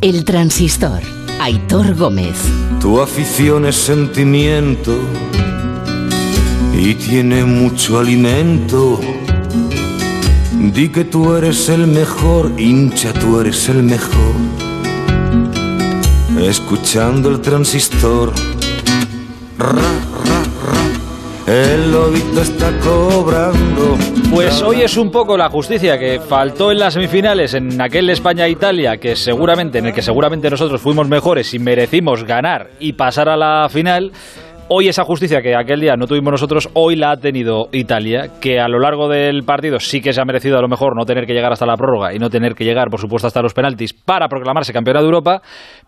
El transistor. Aitor Gómez. Tu afición es sentimiento y tiene mucho alimento. Di que tú eres el mejor, hincha, tú eres el mejor. Escuchando el transistor. Ra, ra, ra. El lobito está cobrando. Pues hoy es un poco la justicia que faltó en las semifinales en aquel España-Italia, que seguramente, en el que seguramente nosotros fuimos mejores y merecimos ganar y pasar a la final. Hoy esa justicia que aquel día no tuvimos nosotros, hoy la ha tenido Italia, que a lo largo del partido sí que se ha merecido a lo mejor no tener que llegar hasta la prórroga y no tener que llegar, por supuesto, hasta los penaltis para proclamarse campeona de Europa,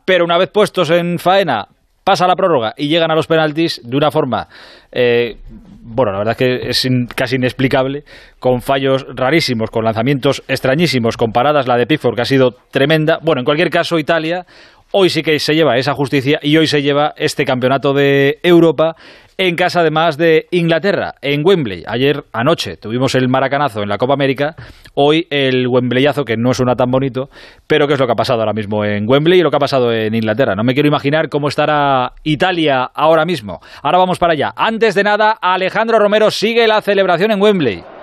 pero una vez puestos en faena, pasa la prórroga y llegan a los penaltis de una forma, eh, bueno, la verdad es que es casi inexplicable, con fallos rarísimos, con lanzamientos extrañísimos, con paradas, la de Pickford que ha sido tremenda. Bueno, en cualquier caso, Italia hoy sí que se lleva esa justicia y hoy se lleva este campeonato de Europa en casa además de Inglaterra, en Wembley. Ayer anoche tuvimos el maracanazo en la Copa América, hoy el Wembleyazo, que no suena tan bonito, pero que es lo que ha pasado ahora mismo en Wembley y lo que ha pasado en Inglaterra. No me quiero imaginar cómo estará Italia ahora mismo. Ahora vamos para allá. Antes de nada, Alejandro Romero sigue la celebración en Wembley.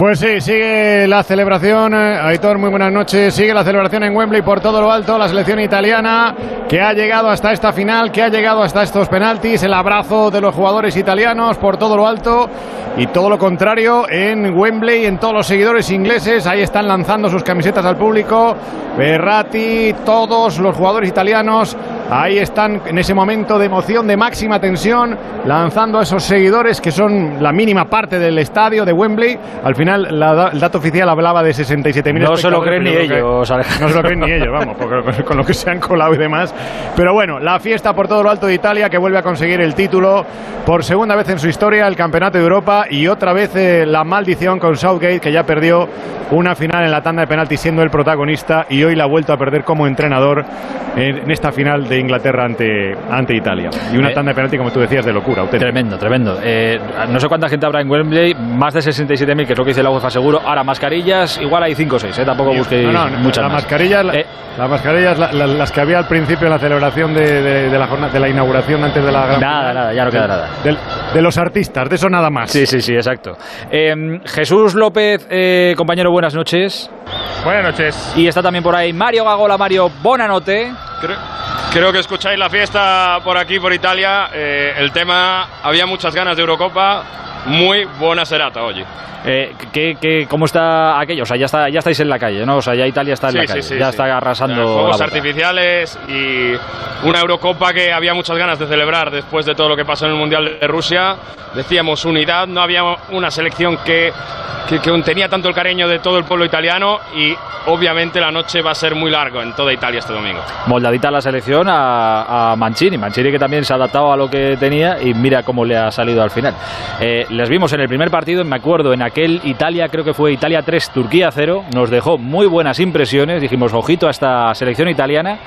Pues sí, sigue la celebración. eh, Aitor, muy buenas noches. Sigue la celebración en Wembley por todo lo alto. La selección italiana que ha llegado hasta esta final, que ha llegado hasta estos penaltis. El abrazo de los jugadores italianos por todo lo alto. Y todo lo contrario en Wembley, en todos los seguidores ingleses. Ahí están lanzando sus camisetas al público. Berratti, todos los jugadores italianos. Ahí están en ese momento de emoción, de máxima tensión, lanzando a esos seguidores que son la mínima parte del estadio de Wembley. Al final, la el dato oficial hablaba de 67.000 No se lo creen ni ellos, que- Alejandro. No se lo creen ni ellos, vamos, porque con, con lo que se han colado y demás. Pero bueno, la fiesta por todo lo alto de Italia que vuelve a conseguir el título por segunda vez en su historia, el Campeonato de Europa y otra vez eh, la maldición con Southgate que ya perdió una final en la tanda de penaltis siendo el protagonista y hoy la ha vuelto a perder como entrenador en, en esta final de Inglaterra ante, ante Italia. Y una Eh, tanda de penalti, como tú decías, de locura. auténtica. Tremendo, tremendo. Eh, no sé cuánta gente habrá en Wembley, más de 67.000, que es lo que dice la UEFA seguro. Ahora, mascarillas, igual hay 5 o 6, ¿eh? tampoco busquéis No, no, muchas la más. mascarilla, la- Eh, las mascarillas, la- la- las que había al principio en la celebración de, de- de la jornada, de la inauguración antes de la gran Nada, final. nada, ya no queda nada. Del- de los artistas, de eso nada más. Sí, sí, sí, exacto. Eh, Jesús López, eh, compañero, buenas noches. Buenas noches. Y está también por ahí Mario Gagola. Mario, bonanote. Creo, creo que escucháis la fiesta por aquí, por Italia. Eh, el tema, había muchas ganas de Eurocopa. Muy buena serata, oye. Eh, ¿qué, qué, cómo está aquello? O sea, ya, está, ya estáis en la calle, ¿no? O sea, ya Italia está en la calle, ya está arrasando. Boca. artificiales y una Eurocopa que había muchas ganas de celebrar después de todo lo que pasó en el Mundial de Rusia. Decíamos unidad, no había una selección que, que, que tenía tanto el cariño de todo el pueblo italiano y obviamente la noche va a ser muy largo en toda Italia este domingo. Moldadita la selección a, a Mancini. Mancini que también se ha adaptado a lo que tenía y mira cómo le ha salido al final. Eh, les vimos en el primer partido, me acuerdo, en aquel Italia, creo que fue Italia 3, Turquía 0. Nos dejó muy buenas impresiones. Dijimos, ojito a esta selección italiana.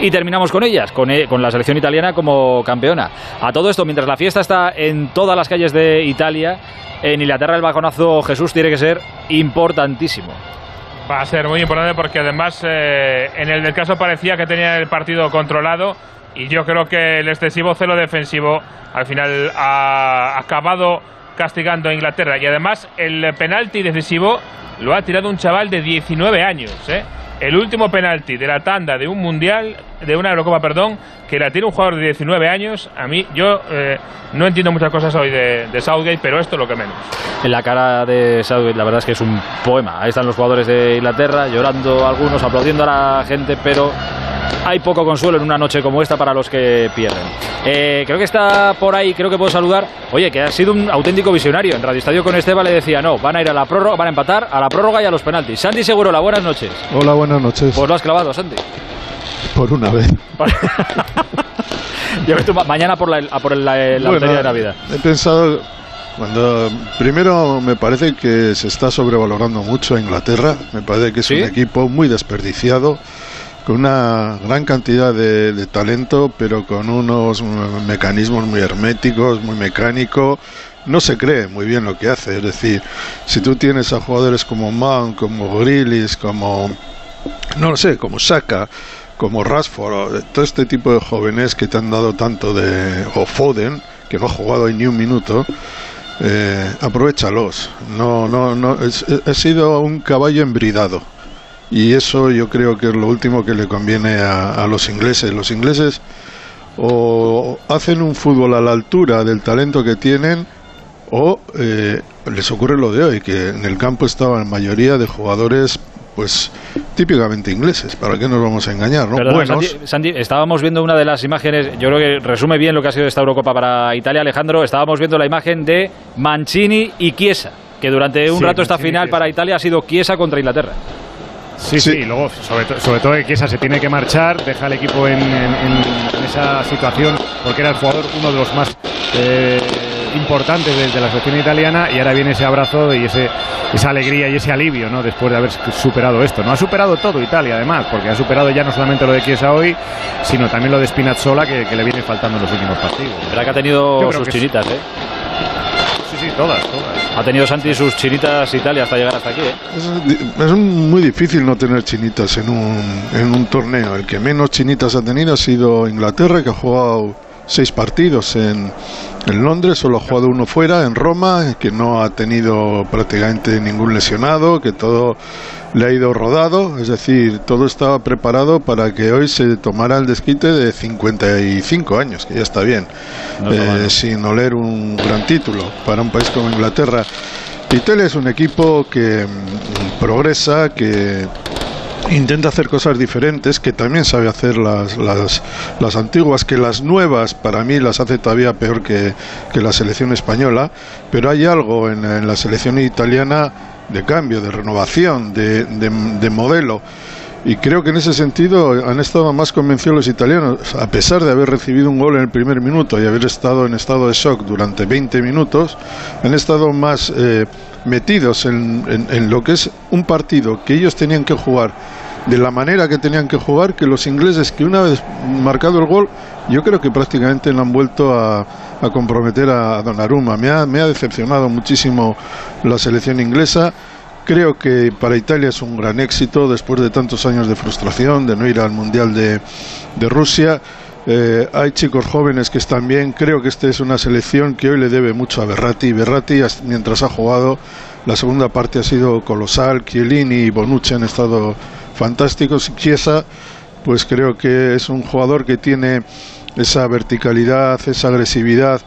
Y terminamos con ellas, con, eh, con la selección italiana como campeona. A todo esto, mientras la fiesta está en todas las calles de Italia, en Inglaterra el bajonazo Jesús tiene que ser importantísimo. Va a ser muy importante porque además eh, en el del caso parecía que tenía el partido controlado y yo creo que el excesivo celo defensivo al final ha acabado castigando a Inglaterra y además el penalti decisivo lo ha tirado un chaval de 19 años, ¿eh? El último penalti de la tanda de un mundial, de una Eurocopa, perdón, que la tira un jugador de 19 años. A mí, yo eh, no entiendo muchas cosas hoy de, de Southgate, pero esto es lo que menos. En la cara de Southgate, la verdad es que es un poema. Ahí están los jugadores de Inglaterra, llorando algunos, aplaudiendo a la gente, pero hay poco consuelo en una noche como esta para los que pierden. Eh, creo que está por ahí, creo que puedo saludar. Oye, que ha sido un auténtico visionario. En Radio Estadio con Esteban le decía, no, van a ir a la prórroga, van a empatar a la prórroga y a los penaltis. Santi Segurola, buenas noches. Hola, buenas noches. Pues lo has clavado, Santi. Por una vez. Ves tú, ma- mañana por la, por la, la Bueno, de Navidad. He pensado, cuando primero me parece que se está sobrevalorando mucho a Inglaterra, me parece que es ¿Sí? un equipo muy desperdiciado, con una gran cantidad de, de talento, pero con unos mecanismos muy herméticos, muy mecánico. No se cree muy bien lo que hace, es decir, si tú tienes a jugadores como Mount, como Grealish, como no lo sé, como Saka, como Rashford, todo este tipo de jóvenes que te han dado tanto de, o Foden, que no ha jugado ni un minuto, eh, aprovechalos. No, no, no, ha sido un caballo embridado. Y eso yo creo que es lo último que le conviene a, los ingleses. Los ingleses o hacen un fútbol a la altura del talento que tienen o eh, les ocurre lo de hoy, que en el campo estaban mayoría de jugadores pues típicamente ingleses, ¿para qué nos vamos a engañar? ¿no? Sandy, estábamos viendo una de las imágenes, yo creo que resume bien lo que ha sido esta Eurocopa para Italia, Alejandro, estábamos viendo la imagen de Mancini y Chiesa, que durante un rato esta final para Italia ha sido Chiesa contra Inglaterra. Sí, sí, y luego sobre, sobre, todo que Chiesa se tiene que marchar, deja al equipo en, esa situación, porque era el jugador uno de los más... Eh, importante desde la selección italiana y ahora viene ese abrazo y ese, esa alegría y ese alivio ¿no? después de haber superado esto. No ha superado todo Italia además, porque ha superado ya no solamente lo de Chiesa hoy, sino también lo de Spinazzola que, le viene faltando en los últimos partidos. Verdad que ha tenido sus chinitas, ¿eh? Sí, sí, todas, todas. Ha tenido Santi sus chinitas Italia hasta llegar hasta aquí, ¿eh? Es, muy difícil no tener chinitas en un, en un torneo. El que menos chinitas ha tenido ha sido Inglaterra, que ha jugado seis partidos en, en Londres, solo ha jugado uno fuera, en Roma, que no ha tenido prácticamente ningún lesionado, que todo le ha ido rodado, es decir, todo estaba preparado para que hoy se tomara el desquite de 55 años, que ya está bien, eh, sin oler un gran título para un país como Inglaterra. Italia es un equipo que mm, progresa, que intenta hacer cosas diferentes, que también sabe hacer las, las, las, antiguas, que las nuevas para mí las hace todavía peor que, que la selección española, pero hay algo en, la selección italiana de cambio, de renovación, de, de, modelo. Y creo que en ese sentido han estado más convencidos los italianos, a pesar de haber recibido un gol en el primer minuto y haber estado en estado de shock durante 20 minutos, han estado más eh, metidos en, en, lo que es un partido que ellos tenían que jugar de la manera que tenían que jugar que los ingleses que una vez marcado el gol yo creo que prácticamente no han vuelto a, a comprometer a Donnarumma. Me ha, me ha decepcionado muchísimo la selección inglesa. Creo que para Italia es un gran éxito después de tantos años de frustración de no ir al Mundial de, de Rusia eh, hay chicos jóvenes que están bien. Creo que esta es una selección que hoy le debe mucho a Berratti. Berratti, mientras ha jugado, la segunda parte ha sido colosal. Chiellini y Bonucci han estado fantásticos. Chiesa, pues creo que es un jugador que tiene esa verticalidad, esa agresividad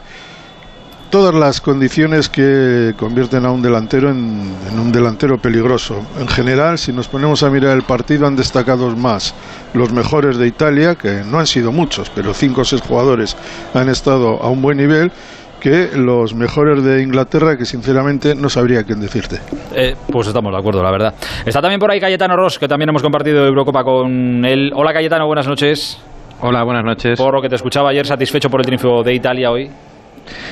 todas las condiciones que convierten a un delantero en, un delantero peligroso. En general, si nos ponemos a mirar el partido, han destacado más los mejores de Italia, que no han sido muchos, pero cinco o seis jugadores han estado a un buen nivel que los mejores de Inglaterra, que sinceramente no sabría quién decirte. Eh, pues estamos de acuerdo, la verdad. Está también por ahí Cayetano Ross, que también hemos compartido Eurocopa con él. Hola Cayetano, buenas noches. Hola, buenas noches. Por lo que te escuchaba ayer, satisfecho por el triunfo de Italia hoy.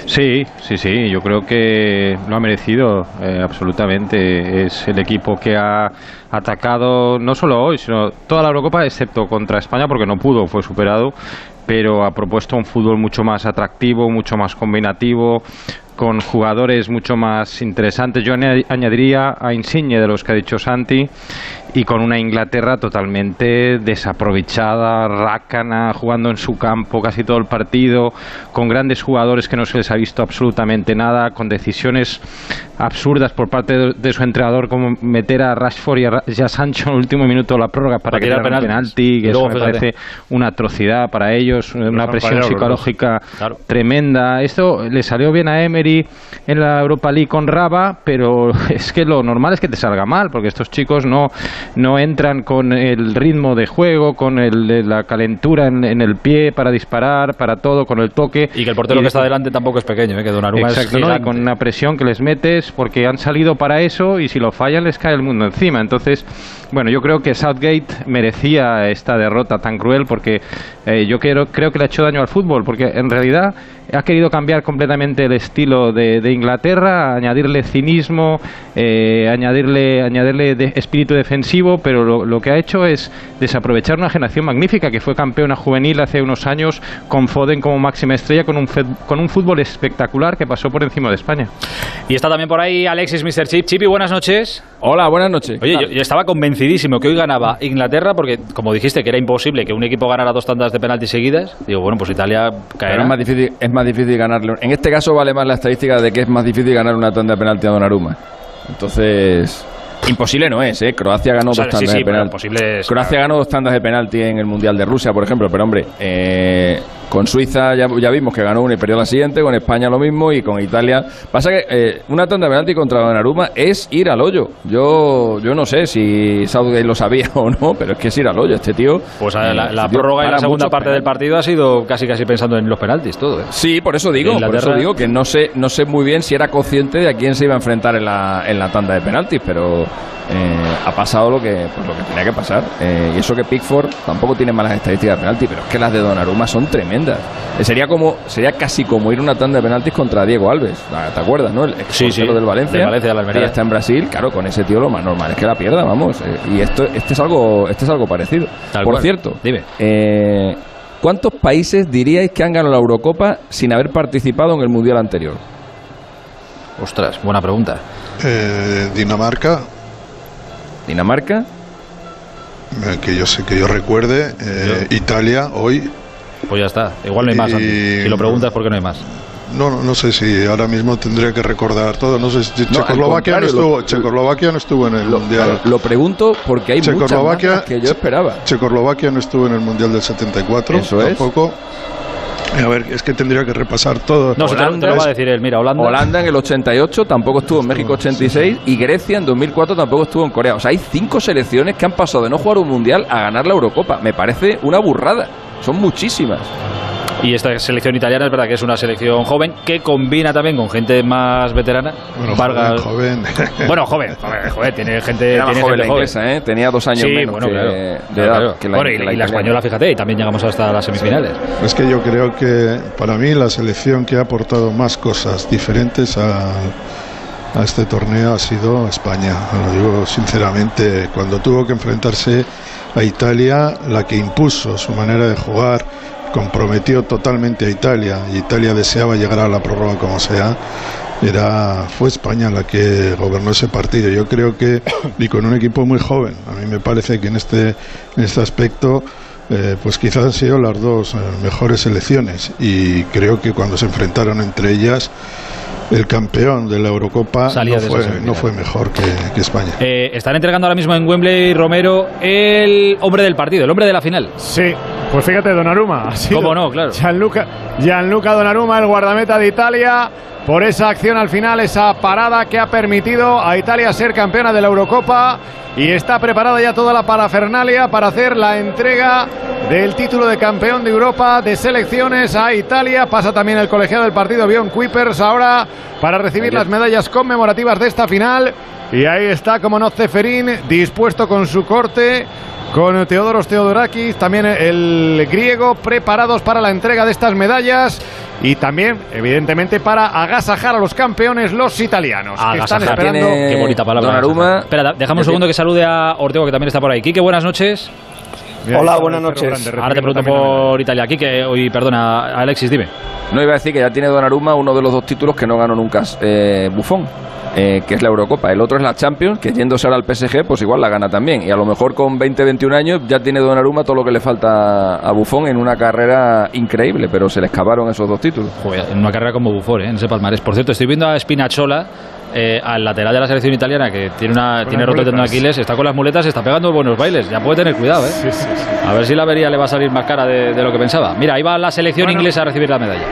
Sí, sí, sí, yo creo que lo ha merecido eh, absolutamente. Es el equipo que ha atacado no solo hoy, sino toda la Eurocopa, excepto contra España, porque no pudo, fue superado, pero ha propuesto un fútbol mucho más atractivo, mucho más combinativo, con jugadores mucho más interesantes. Yo añadiría a Insigne de los que ha dicho Santi y con una Inglaterra totalmente desaprovechada, rácana, jugando en su campo casi todo el partido, con grandes jugadores que no se les ha visto absolutamente nada, con decisiones absurdas por parte de, su entrenador como meter a Rashford y a, Sancho en el último minuto de la prórroga para, que el penalti, que eso me parece una atrocidad para ellos, una presión psicológica tremenda. Esto le salió bien a Emery en la Europa League con Raba, pero es que lo normal es que te salga mal, porque estos chicos no no entran con el ritmo de juego, con el, la calentura en, el pie para disparar, para todo, con el toque. Y que el portero que está delante tampoco es pequeño, ¿eh? que Donnarumma Exacto, es con una presión que les metes porque han salido para eso y si lo fallan les cae el mundo encima. Entonces, bueno, yo creo que Southgate merecía esta derrota tan cruel porque eh, yo creo, creo que le ha hecho daño al fútbol, porque en realidad ha querido cambiar completamente el estilo de, Inglaterra, añadirle cinismo, eh, añadirle, añadirle de espíritu defensivo, pero lo, que ha hecho es desaprovechar una generación magnífica que fue campeona juvenil hace unos años con Foden como máxima estrella, con un, con un fútbol espectacular que pasó por encima de España. Y está también por ahí Alexis Mr. Chip. Chipi, buenas noches. Hola, buenas noches. Oye, yo, estaba convencido que hoy ganaba Inglaterra, porque como dijiste que era imposible que un equipo ganara dos tandas de penalti seguidas, digo, bueno, pues Italia caerá. Pero es más difícil, es más difícil ganarle. En este caso vale más la estadística de que es más difícil ganar una tanda de penalti a Donnarumma. Entonces, imposible no es, ¿eh? Croacia ganó O sea, dos sí, tandas sí, de pero penalti. Croacia ganó dos tandas de penalti en el Mundial de Rusia, por ejemplo, pero hombre, eh, con Suiza ya, ya vimos que ganó una y perdió la siguiente, con España lo mismo y con Italia. Pasa que eh, una tanda de penalti contra Donnarumma es ir al hoyo. Yo yo no sé si Southgate lo sabía o no, pero es que es ir al hoyo. Este tío. Pues eh, la, la este tío prórroga y la segunda parte del partido ha sido casi casi pensando en los penaltis, todo. ¿eh? Sí, por eso digo, por eso digo que no sé, no sé muy bien si era consciente de a quién se iba a enfrentar en la, en la tanda de penaltis, pero eh, ha pasado lo que, pues lo que tenía que pasar. Eh, y eso que Pickford tampoco tiene malas estadísticas de penalti, pero es que las de Donnarumma son tremendas. Eh, sería como, sería casi como ir una tanda de penaltis contra Diego Alves. ¿Te acuerdas, no? El ex Sí, del Valencia. del Valencia, de la Almería. Está en Brasil, claro, con ese tío lo más normal es que la pierda, vamos. Eh, y esto, este es algo, este es algo parecido. Tal por cual. cierto, Dime. eh, ¿Cuántos países diríais que han ganado la Eurocopa sin haber participado en el Mundial anterior? Ostras, buena pregunta. Eh, Dinamarca, Dinamarca, eh, que yo sé que yo recuerde, eh, Italia hoy. Pues ya está. Igual no hay más. Y-. Si lo preguntas, ¿por qué no hay más? No, no, no sé si ahora mismo tendría que recordar todo. No sé si No, Checoslovaquia no estuvo, lo- Checoslovaquia no estuvo en el lo, mundial. lo pregunto porque hay muchas más que yo esperaba. Checoslovaquia no estuvo en el mundial del 74. Eso es. A ver, es que tendría que repasar todo. No, se te, lo- te lo va a decir él. Mira, Holanda. Holanda en el 88 tampoco estuvo en México 86 y Grecia en 2004 tampoco estuvo en Corea. O sea, hay cinco selecciones que han pasado de no jugar un mundial a ganar la Eurocopa. Me parece una burrada. Son muchísimas. Y esta selección italiana es verdad que es una selección joven que combina también con gente más veterana. Bueno, Vargas. joven, joven. Bueno, joven, joven, joven, tiene gente, Era más tiene joven gente la inglesa, ¿eh? Tenía dos años Sí, menos bueno, que- claro. de Claro, edad claro. que la, Bueno, y, que y la española, fíjate, y también llegamos hasta las semifinales. Es que yo creo que para mí la selección que ha aportado más cosas diferentes a, a este torneo ha sido España. Lo digo sinceramente, cuando tuvo que enfrentarse a Italia, la que impuso su manera de jugar, comprometió totalmente a Italia y Italia deseaba llegar a la prórroga como sea. Era, fue España la que gobernó ese partido. Yo creo que, y con un equipo muy joven, a mí me parece que en este, en este aspecto eh, pues quizás han sido las dos eh, mejores selecciones y creo que cuando se enfrentaron entre ellas el campeón de la Eurocopa Salía no fue, no fue mejor que, que España. Eh, están entregando ahora mismo en Wembley, Romero, el hombre del partido, el hombre de la final. Sí, pues fíjate, Donnarumma. ha sido ¿Cómo no? Claro. Gianluca, Gianluca Donnarumma, el guardameta de Italia, por esa acción al final, esa parada que ha permitido a Italia ser campeona de la Eurocopa y está preparada ya toda la parafernalia para hacer la entrega del título de campeón de Europa de selecciones a Italia. Pasa también el colegiado del partido, Bjorn Kuipers, ahora para recibir las medallas conmemorativas de esta final. Y ahí está, como no, Ceferín, dispuesto con su corte, con Teodoros Teodorakis, también el griego, preparados para la entrega de estas medallas y también, evidentemente, para agasajar a los campeones, los italianos, que están esperando. Tiene- Qué bonita palabra. Agasajar. Espera, déjame un segundo que salude a Ortego, que también está por ahí. Quique, buenas noches. Mira, Hola, buenas noches. grande, Ahora te pregunto por Italia. Quique, hoy, perdona, Alexis, dime. No iba a decir que ya tiene Donnarumma uno de los dos títulos que no ganó nunca eh, Buffon, eh, que es la Eurocopa. El otro es la Champions, que yéndose ahora al PSG, pues igual la gana también. Y a lo mejor con 20-21 años ya tiene Donnarumma todo lo que le falta a Buffon en una carrera increíble, pero se le escaparon esos dos títulos. Joder, en una carrera como Buffon, ¿eh? en ese palmarés. Por cierto, estoy viendo a Spinazzola, eh, al lateral de la selección italiana, que tiene una tiene roto tendón. Aquiles, está con las muletas, está pegando buenos bailes. Ya puede tener cuidado, ¿eh? Sí, sí, sí. A ver si la avería le va a salir más cara de, de lo que pensaba. Mira, ahí va la selección Bueno. inglesa a recibir la medalla.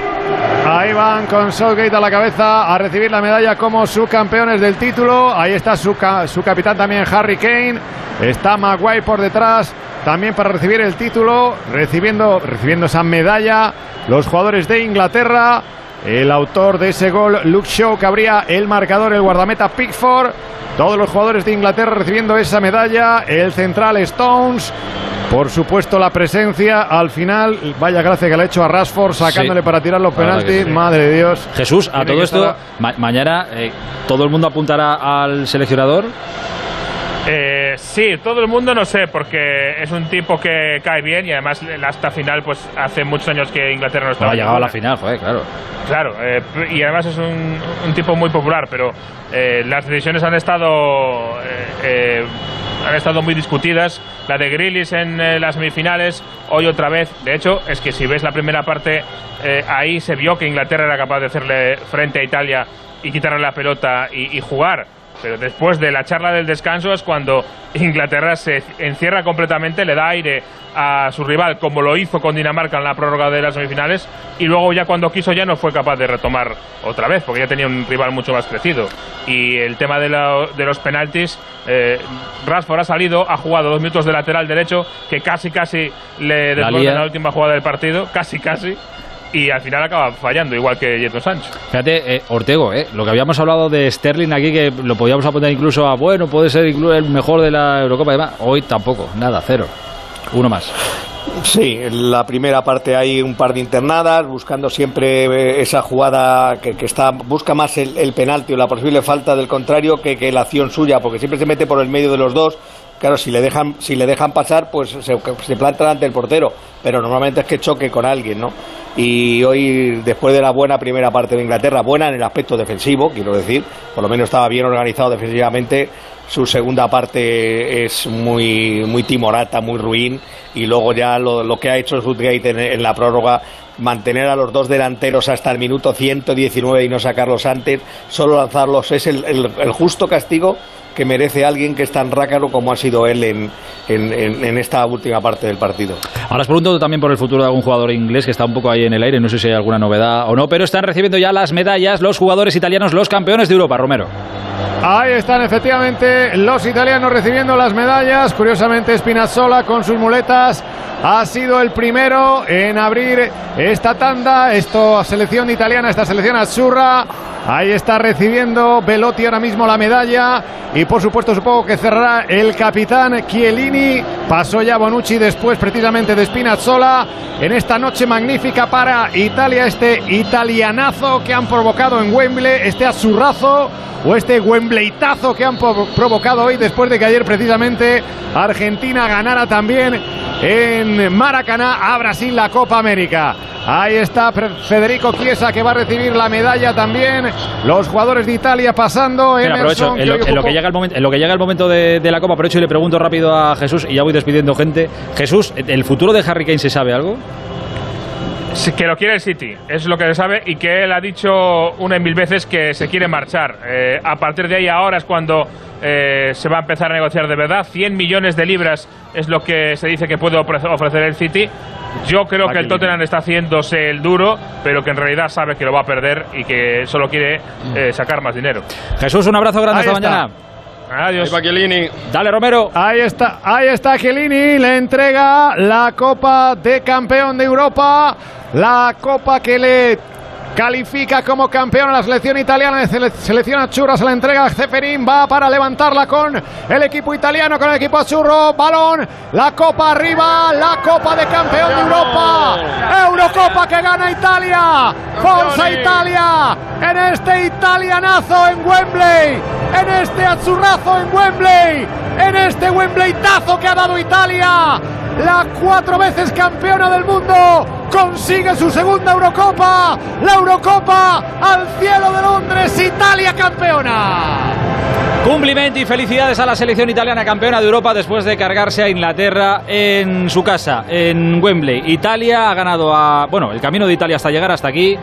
Ahí van con Southgate a la cabeza a recibir la medalla como subcampeones del título. Ahí está su, su capitán también, Harry Kane. Está Maguire por detrás también para recibir el título, recibiendo, recibiendo esa medalla. Los jugadores de Inglaterra. El autor de ese gol, Luke Shaw, que abría el marcador, el guardameta Pickford. Todos los jugadores de Inglaterra recibiendo esa medalla. El central Stones. Por supuesto, la presencia al final. Vaya gracia que le ha hecho a Rashford sacándole Sí. para tirar los penaltis. sí. Madre de Dios. Jesús, a todo esto, ma- mañana eh, todo el mundo apuntará al seleccionador. Eh, sí, todo el mundo no sé, porque es un tipo que cae bien y además en esta final, pues hace muchos años que Inglaterra no estaba. ha llegado a la final, joder, claro. Claro, eh, y además es un, un tipo muy popular, pero eh, las decisiones han estado eh, eh, han estado muy discutidas. La de Grillis en eh, las semifinales, hoy otra vez. De hecho, es que si ves la primera parte, eh, ahí se vio que Inglaterra era capaz de hacerle frente a Italia y quitarle la pelota y, y jugar pero después de la charla del descanso es cuando Inglaterra se encierra completamente, le da aire a su rival, como lo hizo con Dinamarca en la prórroga de las semifinales, y luego ya cuando quiso ya no fue capaz de retomar otra vez, porque ya tenía un rival mucho más crecido. Y el tema de, la, de los penaltis, eh, Rashford ha salido, ha jugado dos minutos de lateral derecho, que casi casi le desborda en la última jugada del partido, casi casi y al final acaba fallando, igual que Yeto Sancho. Fíjate, eh, Ortego, eh, lo que habíamos hablado de Sterling aquí, que lo podíamos apuntar incluso a, bueno, puede ser incluso el mejor de la Eurocopa y demás. Hoy tampoco, nada, cero. Uno más. Sí, en la primera parte hay un par de internadas, buscando siempre eh, esa jugada que, que está busca más el, el, penalti o la posible falta del contrario que, que la acción suya, porque siempre se mete por el medio de los dos claro, si le dejan, si le dejan pasar, pues se, se planta delante del portero, pero normalmente es que choque con alguien, ¿no? Y hoy, después de la buena primera parte de Inglaterra, buena en el aspecto defensivo, quiero decir, por lo menos estaba bien organizado defensivamente, su segunda parte es muy, muy timorata, muy ruin, y luego ya lo, lo que ha hecho Southgate en, en la prórroga mantener a los dos delanteros hasta el minuto 119 y no sacarlos antes, solo lanzarlos es el, el, el justo castigo que merece alguien que es tan rácaro como ha sido él en, en, en, esta última parte del partido. Ahora os pregunto también por el futuro de algún jugador inglés que está un poco ahí en el aire, no sé si hay alguna novedad o no, pero están recibiendo ya las medallas los jugadores italianos, los campeones de Europa, Romero. Ahí están efectivamente los italianos recibiendo las medallas. Curiosamente Spinazzola con sus muletas ha sido el primero en abrir esta tanda. Esto selección italiana, esta selección azurra. Ahí está recibiendo Velotti ahora mismo la medalla y por supuesto supongo que cerrará el capitán Chiellini. Pasó ya Bonucci después precisamente de Spinazzola en esta noche magnífica para Italia, este italianazo que han provocado en Wembley, este azurrazo o este Wembleytazo que han provocado hoy después de que ayer precisamente Argentina ganara también en Maracaná a Brasil la Copa América. Ahí está Federico Chiesa que va a recibir la medalla también. Los jugadores de Italia pasando. Mira, aprovecho, en, lo, en, lo, que llega el momento, en lo que llega el momento de, de la Copa, aprovecho y le pregunto rápido a Jesús y ya voy despidiendo gente. Jesús, ¿el futuro de Harry Kane se sabe algo? Sí, que lo quiere el City, es lo que se sabe y que él ha dicho una y mil veces que se quiere marchar. Eh, a partir de ahí ahora es cuando eh, se va a empezar a negociar de verdad. 100 millones de libras es lo que se dice que puede ofrecer el City. Yo creo que el Tottenham está haciéndose el duro, pero que en realidad sabe que lo va a perder y que solo quiere eh, sacar más dinero. Jesús, un abrazo grande Ahí esta está. mañana. Adiós. Dale, Romero. Ahí está, ahí está Chiellini, le entrega la Copa de Campeón de Europa, la Copa que le califica como campeón a la selección italiana selección Achurra, se la entrega a Ceferín, va para levantarla con el equipo italiano, con el equipo Achurro, balón, la Copa arriba, la Copa de Campeón de Europa, Eurocopa que gana Italia, Forza Italia, en este italianazo en Wembley, en este Achurrazo en Wembley, en este Wembleytazo que ha dado Italia, la cuatro veces campeona del mundo, consigue su segunda Eurocopa, la Eurocopa al cielo de Londres, Italia campeona. Cumplimiento y felicidades a la selección italiana campeona de Europa después de cargarse a Inglaterra en su casa, en Wembley. Italia ha ganado a. Bueno, el camino de Italia hasta llegar hasta aquí.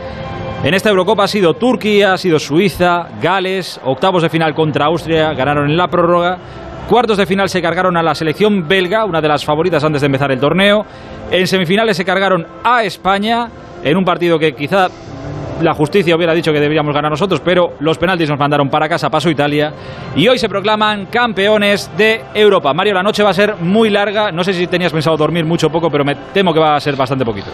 En esta Eurocopa ha sido Turquía, ha sido Suiza, Gales, octavos de final contra Austria, ganaron en la prórroga. Cuartos de final se cargaron a la selección belga, una de las favoritas antes de empezar el torneo. En semifinales se cargaron a España en un partido que quizá la justicia hubiera dicho que deberíamos ganar nosotros, pero los penaltis nos mandaron para casa, paso Italia. Y hoy se proclaman campeones de Europa. Mario, la noche va a ser muy larga. No sé si tenías pensado dormir mucho o poco, pero me temo que va a ser bastante poquito.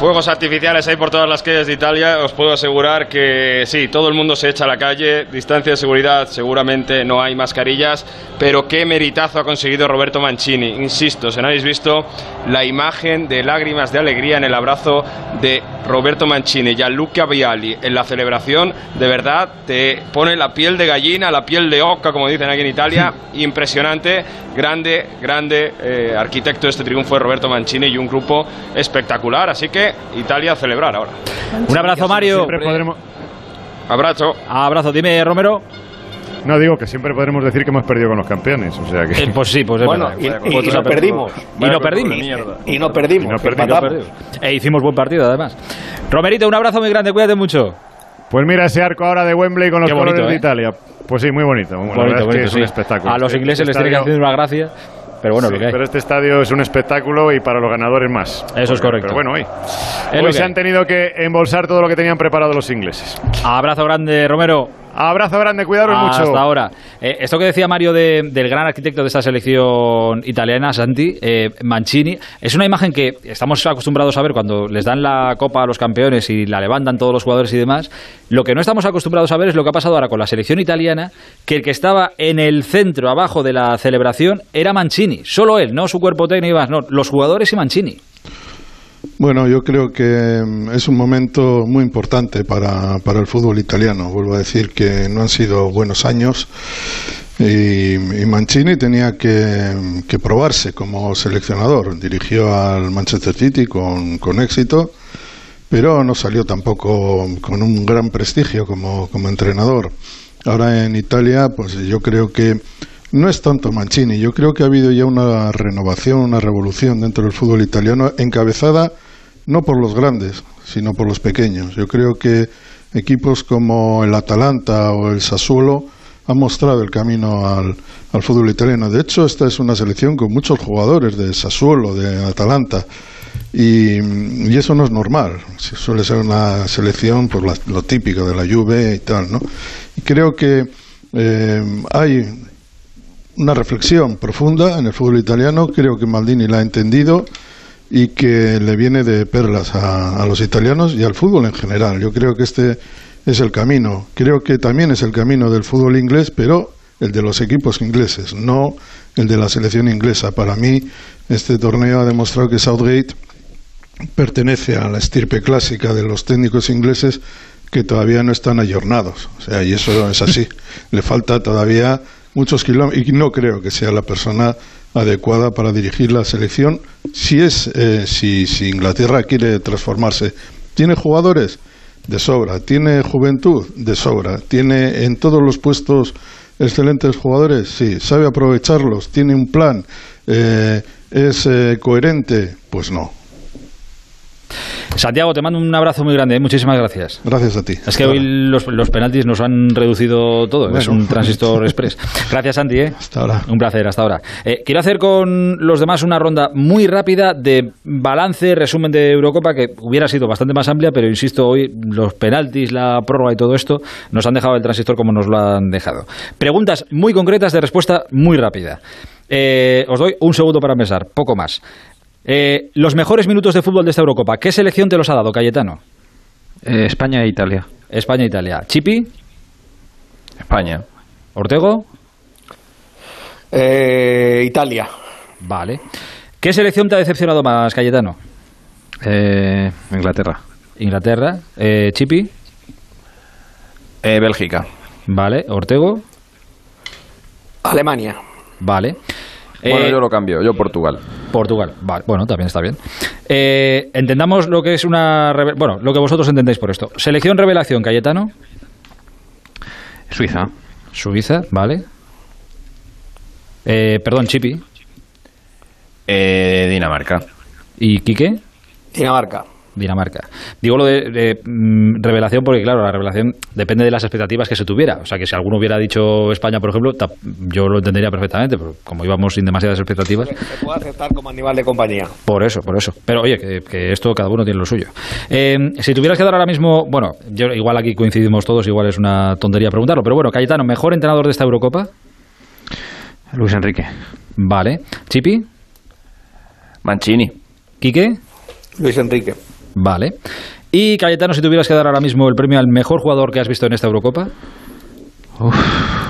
Fuegos artificiales hay por todas las calles de Italia. Os puedo asegurar que sí, todo el mundo se echa a la calle. Distancia de seguridad, seguramente no hay mascarillas. Pero qué meritazo ha conseguido Roberto Mancini. Insisto, si no habéis visto la imagen de lágrimas de alegría en el abrazo de Roberto Mancini y a Luca Vialli en la celebración, de verdad te pone la piel de gallina, la piel de oca, como dicen aquí en Italia. Impresionante, grande, grande eh, arquitecto de este triunfo de Roberto Mancini y un grupo espectacular. Así que Italia a celebrar ahora. Un abrazo, Mario. Siempre podremos... Abrazo. Abrazo, dime, Romero. No digo que siempre podremos decir que hemos perdido con los campeones, o sea que... Eh, pues sí, pues es Bueno, verdad. y, y- y Pues no perdimos. Y no perdimos. Y no perdimos. Y no que perdimos. E hicimos buen partido, además. Romerito, un abrazo muy grande, cuídate mucho. Pues mira ese arco ahora de Wembley con los bonito, colores de ¿eh? Italia. Pues sí, muy bonito. La Bonito, es que bonito, es un sí. espectáculo. A los Este- ingleses este les tiene que hacer una gracia, pero bueno, Sí, lo que hay. pero este estadio es un espectáculo y para los ganadores más. Eso es correcto. Pero bueno, hoy, hoy se han tenido que embolsar todo lo que tenían preparado los ingleses. Abrazo grande, Romero. Abrazo grande, cuidaros mucho. Hasta ahora. Eh, esto que decía Mario de- del gran arquitecto de esta selección italiana, Santi, eh, Mancini, es una imagen que estamos acostumbrados a ver cuando les dan la copa a los campeones y la levantan todos los jugadores y demás. Lo que no estamos acostumbrados a ver es lo que ha pasado ahora con la selección italiana, que el que estaba en el centro, abajo de la celebración, era Mancini. Solo él, no su cuerpo técnico no, los jugadores y Mancini. Bueno, yo creo que mm, es un momento muy importante para, para el fútbol italiano. Vuelvo a decir que no han sido buenos años y, y Mancini tenía que, que probarse como seleccionador. Dirigió al Manchester City con, con éxito, pero no salió tampoco con un gran prestigio como, como entrenador. Ahora en Italia, pues yo creo que no es tanto Mancini, yo creo que ha habido ya una renovación, una revolución dentro del fútbol italiano encabezada no por los grandes, sino por los pequeños. Yo creo que equipos como el Atalanta o el Sassuolo han mostrado el camino al, al fútbol italiano. De hecho, esta es una selección con muchos jugadores de Sassuolo, de Atalanta. Y, y eso no es normal. Suele ser una selección por la- lo típico de la Juve y tal, ¿no? Y creo que eh, hay una reflexión profunda en el fútbol italiano. Creo que Maldini la ha entendido y que le viene de perlas a, a los italianos y al fútbol en general. Yo creo que este es el camino. Creo que también es el camino del fútbol inglés, pero el de los equipos ingleses, no el de la selección inglesa. Para mí, este torneo ha demostrado que Southgate pertenece a la estirpe clásica de los técnicos ingleses que todavía no están ayornados. O sea, y eso es así. Le falta todavía muchos kilómetros y no creo que sea la persona adecuada para dirigir la selección. Si es eh, si, si Inglaterra quiere transformarse. Tiene jugadores de sobra, tiene juventud de sobra, tiene en todos los puestos excelentes jugadores, sí, sabe aprovecharlos, tiene un plan, eh, es eh, coherente, pues no. Santiago, te mando un abrazo muy grande, ¿eh? muchísimas gracias. Gracias a ti. Es que hoy los, los penaltis nos han reducido todo, es un transistor express. Gracias, Santi. ¿eh? Hasta ahora. Un placer, hasta ahora. Eh, quiero hacer con los demás una ronda muy rápida de balance, resumen de Eurocopa, que hubiera sido bastante más amplia, pero insisto, hoy los penaltis, la prórroga y todo esto nos han dejado el transistor como nos lo han dejado. Preguntas muy concretas de respuesta muy rápida. Eh, os doy un segundo para pensar, poco más. Eh, los mejores minutos de fútbol de esta Eurocopa, ¿qué selección te los ha dado, Cayetano? Eh, España e Italia. España, Italia. Chipi, España. Ortego, Eh, Italia. vale. ¿Qué selección te ha decepcionado más, Cayetano? Eh, Inglaterra. Inglaterra, eh, Chipi, Eh, Bélgica. vale. Ortego, Alemania. vale. Bueno, Eh, yo lo cambio. Yo Portugal. Portugal, vale. Bueno, también está bien. Eh, entendamos lo que es una. Bueno, lo que vosotros entendéis por esto. Selección revelación, Cayetano, Suiza. Suiza, vale. Eh, perdón, Chipi. Eh, Dinamarca. ¿Y Quique? Dinamarca. Dinamarca. Digo lo de, de, mm, revelación porque, claro, la revelación depende de las expectativas que se tuviera. O sea, que si alguno hubiera dicho España, por ejemplo, ta- yo lo entendería perfectamente, pero como íbamos sin demasiadas expectativas, Se puede aceptar como animal de compañía. por eso, por eso. Pero oye, que, que esto cada uno tiene lo suyo. Eh, si tuvieras que dar ahora mismo, bueno, yo igual aquí coincidimos todos, igual es una tontería preguntarlo, pero bueno, Cayetano, ¿mejor entrenador de esta Eurocopa? Luis Enrique. Vale. ¿Chipi? Mancini. ¿Quique? Luis Enrique. Vale. Y Cayetano, si tuvieras que dar ahora mismo el premio al mejor jugador que has visto en esta Eurocopa, Uf,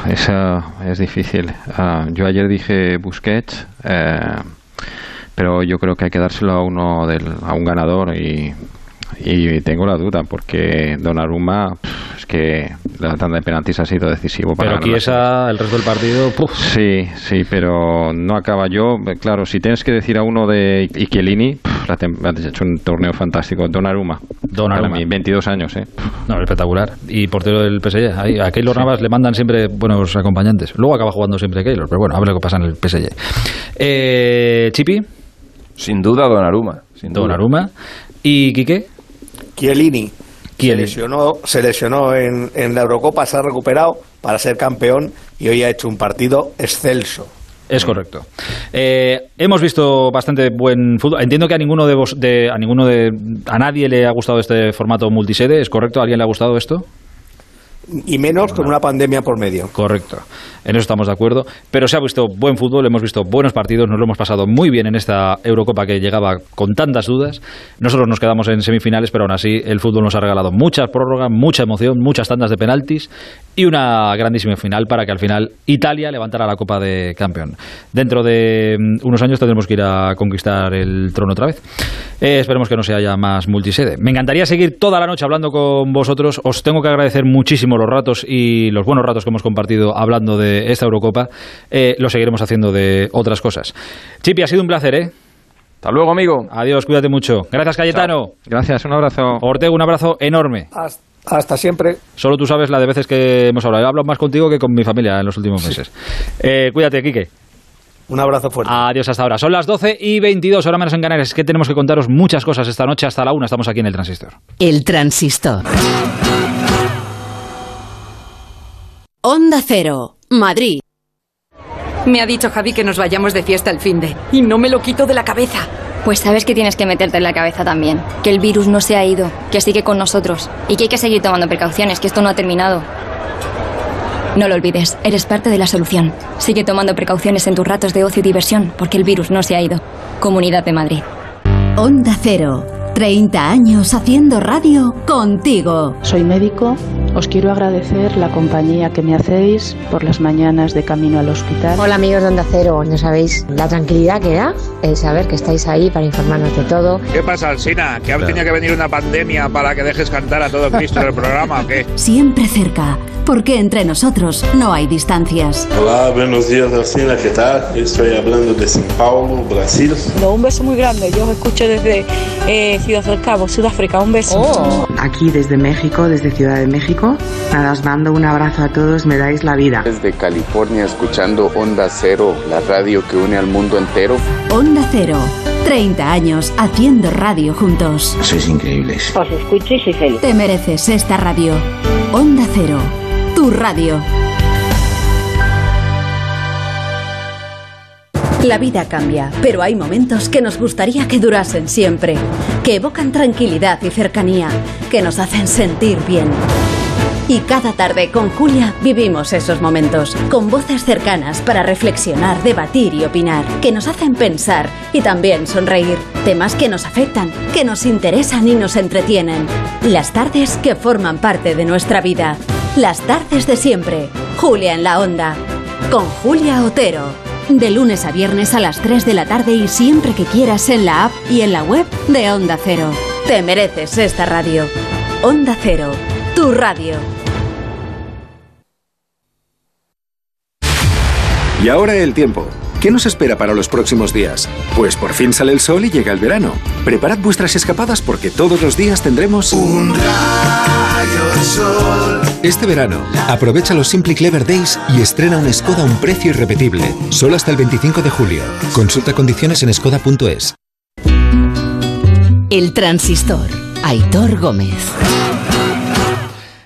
esa es difícil. Ah, yo ayer dije Busquets, eh, pero yo creo que hay que dárselo a uno del, a un ganador y, y tengo la duda porque Donnarumma pf, es que la tanda de penaltis ha sido decisivo para pero ganar aquí la esa, el resto del partido, puf, Sí, sí, pero no acaba yo. Claro, si tienes que decir a uno de Ichiellini, pf, ha hecho un torneo fantástico. Donnarumma. Donnarumma. Para mí, 22 años, ¿eh? No, espectacular. Y portero del PSG. Ahí, a Keylor Navas le mandan siempre buenos acompañantes. Luego acaba jugando siempre Keylor, pero bueno, a ver lo que pasa en el PSG. Eh, Chipi. Sin duda, Donnarumma. Sin duda. Donnarumma. ¿Y Quique? Chiellini. Se lesionó, se lesionó en, en la Eurocopa, se ha recuperado para ser campeón y hoy ha hecho un partido excelso. Es correcto. Eh, hemos visto bastante buen fútbol. Entiendo que a ninguno de vos, de, a ninguno de, a nadie le ha gustado este formato multisede. ¿Es correcto? ¿A alguien le ha gustado esto? Y menos con una pandemia por medio. Correcto. En eso estamos de acuerdo. Pero se ha visto buen fútbol, hemos visto buenos partidos, nos lo hemos pasado muy bien en esta Eurocopa que llegaba con tantas dudas. Nosotros nos quedamos en semifinales, pero aún así el fútbol nos ha regalado muchas prórrogas, mucha emoción, muchas tandas de penaltis y una grandísima final para que al final Italia levantara la Copa de Campeón. Dentro de mm, unos años tendremos que ir a conquistar el trono otra vez. Eh, esperemos que no se haya más multisede. Me encantaría seguir toda la noche hablando con vosotros. Os tengo que agradecer muchísimo los ratos y los buenos ratos que hemos compartido hablando de esta Eurocopa. Eh, lo seguiremos haciendo de otras cosas. Chipi, ha sido un placer, ¿eh? Hasta luego, amigo. Adiós, cuídate mucho. Gracias, Cayetano. Gracias, un abrazo. Ortega, un abrazo enorme. Hasta, hasta siempre. Solo tú sabes la de veces que hemos hablado. He hablado más contigo que con mi familia en los últimos meses. Eh, cuídate, Quique. Un abrazo fuerte. Adiós hasta ahora. Son las 12 y 22, hora menos en Canarias. Es que tenemos que contaros muchas cosas esta noche. Hasta la una estamos aquí en el Transistor. El transistor. Onda Cero, Madrid. Me ha dicho Javi que nos vayamos de fiesta el fin de. Y no me lo quito de la cabeza. Pues sabes que tienes que meterte en la cabeza también. Que el virus no se ha ido, que sigue con nosotros. Y que hay que seguir tomando precauciones, que esto no ha terminado. No lo olvides, eres parte de la solución. Sigue tomando precauciones en tus ratos de ocio y diversión, porque el virus no se ha ido. Comunidad de Madrid. Onda Cero, 30 años haciendo radio contigo. Soy médico. Os quiero agradecer la compañía que me hacéis por las mañanas de camino al hospital. Hola amigos de Onda Cero, no sabéis la tranquilidad que da el saber que estáis ahí para informarnos de todo. ¿Qué pasa, Alsina? ¿Que ahora tenía que venir una pandemia para que dejes cantar a todo Cristo en el programa o qué? Siempre cerca, porque entre nosotros no hay distancias. Hola, buenos días, Alcina, ¿qué tal? Estoy hablando de São Paulo, Brasil. No, un beso muy grande. Yo os escucho desde eh, Ciudad del Cabo, Sudáfrica. Un beso. Aquí desde México, desde Ciudad de México. Nada, os mando un abrazo a todos, me dais la vida. Desde California, escuchando Onda Cero, la radio que une al mundo entero. Onda Cero, 30 años haciendo radio juntos. Sois increíbles. Os escucho y soy feliz. Te mereces esta radio. Onda Cero, tu radio. La vida cambia, pero hay momentos que nos gustaría que durasen siempre, que evocan tranquilidad y cercanía, que nos hacen sentir bien. Y cada tarde con Julia vivimos esos momentos, con voces cercanas para reflexionar, debatir y opinar, que nos hacen pensar y también sonreír. Temas que nos afectan, que nos interesan y nos entretienen. Las tardes que forman parte de nuestra vida. Las tardes de siempre. Julia en la onda. Con Julia Otero. De lunes a viernes a las 3 de la tarde y siempre que quieras en la app y en la web de Onda Cero. Te mereces esta radio. Onda Cero, tu radio. Y ahora el tiempo. ¿Qué nos espera para los próximos días? Pues por fin sale el sol y llega el verano. Preparad vuestras escapadas porque todos los días tendremos un rayo de sol. Este verano, aprovecha los Simply Clever Days y estrena un Skoda a un precio irrepetible. Solo hasta el 25 de julio. Consulta condiciones en skoda.es. El transistor. Aitor Gómez.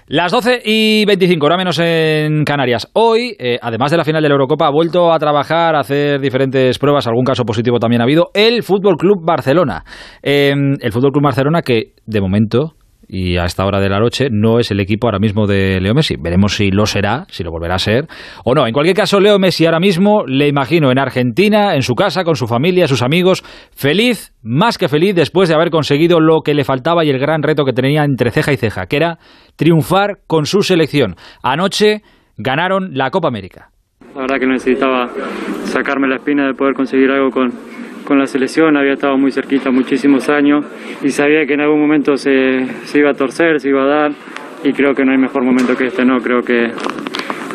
Las 12 y 25, hora menos en Canarias. Hoy, eh, además de la final de la Eurocopa, ha vuelto a trabajar, a hacer diferentes pruebas, algún caso positivo también ha habido, el Fútbol Club Barcelona. Eh, el Fútbol Club Barcelona que, de momento, y a esta hora de la noche no es el equipo ahora mismo de Leo Messi. Veremos si lo será, si lo volverá a ser o no. En cualquier caso, Leo Messi ahora mismo le imagino en Argentina, en su casa, con su familia, sus amigos, feliz, más que feliz, después de haber conseguido lo que le faltaba y el gran reto que tenía entre ceja y ceja, que era triunfar con su selección. Anoche ganaron la Copa América. La verdad que necesitaba sacarme la espina de poder conseguir algo con, con la selección, había estado muy cerquita muchísimos años y sabía que en algún momento se, se, iba a torcer, se iba a dar y creo que no hay mejor momento que este, ¿no? Creo que,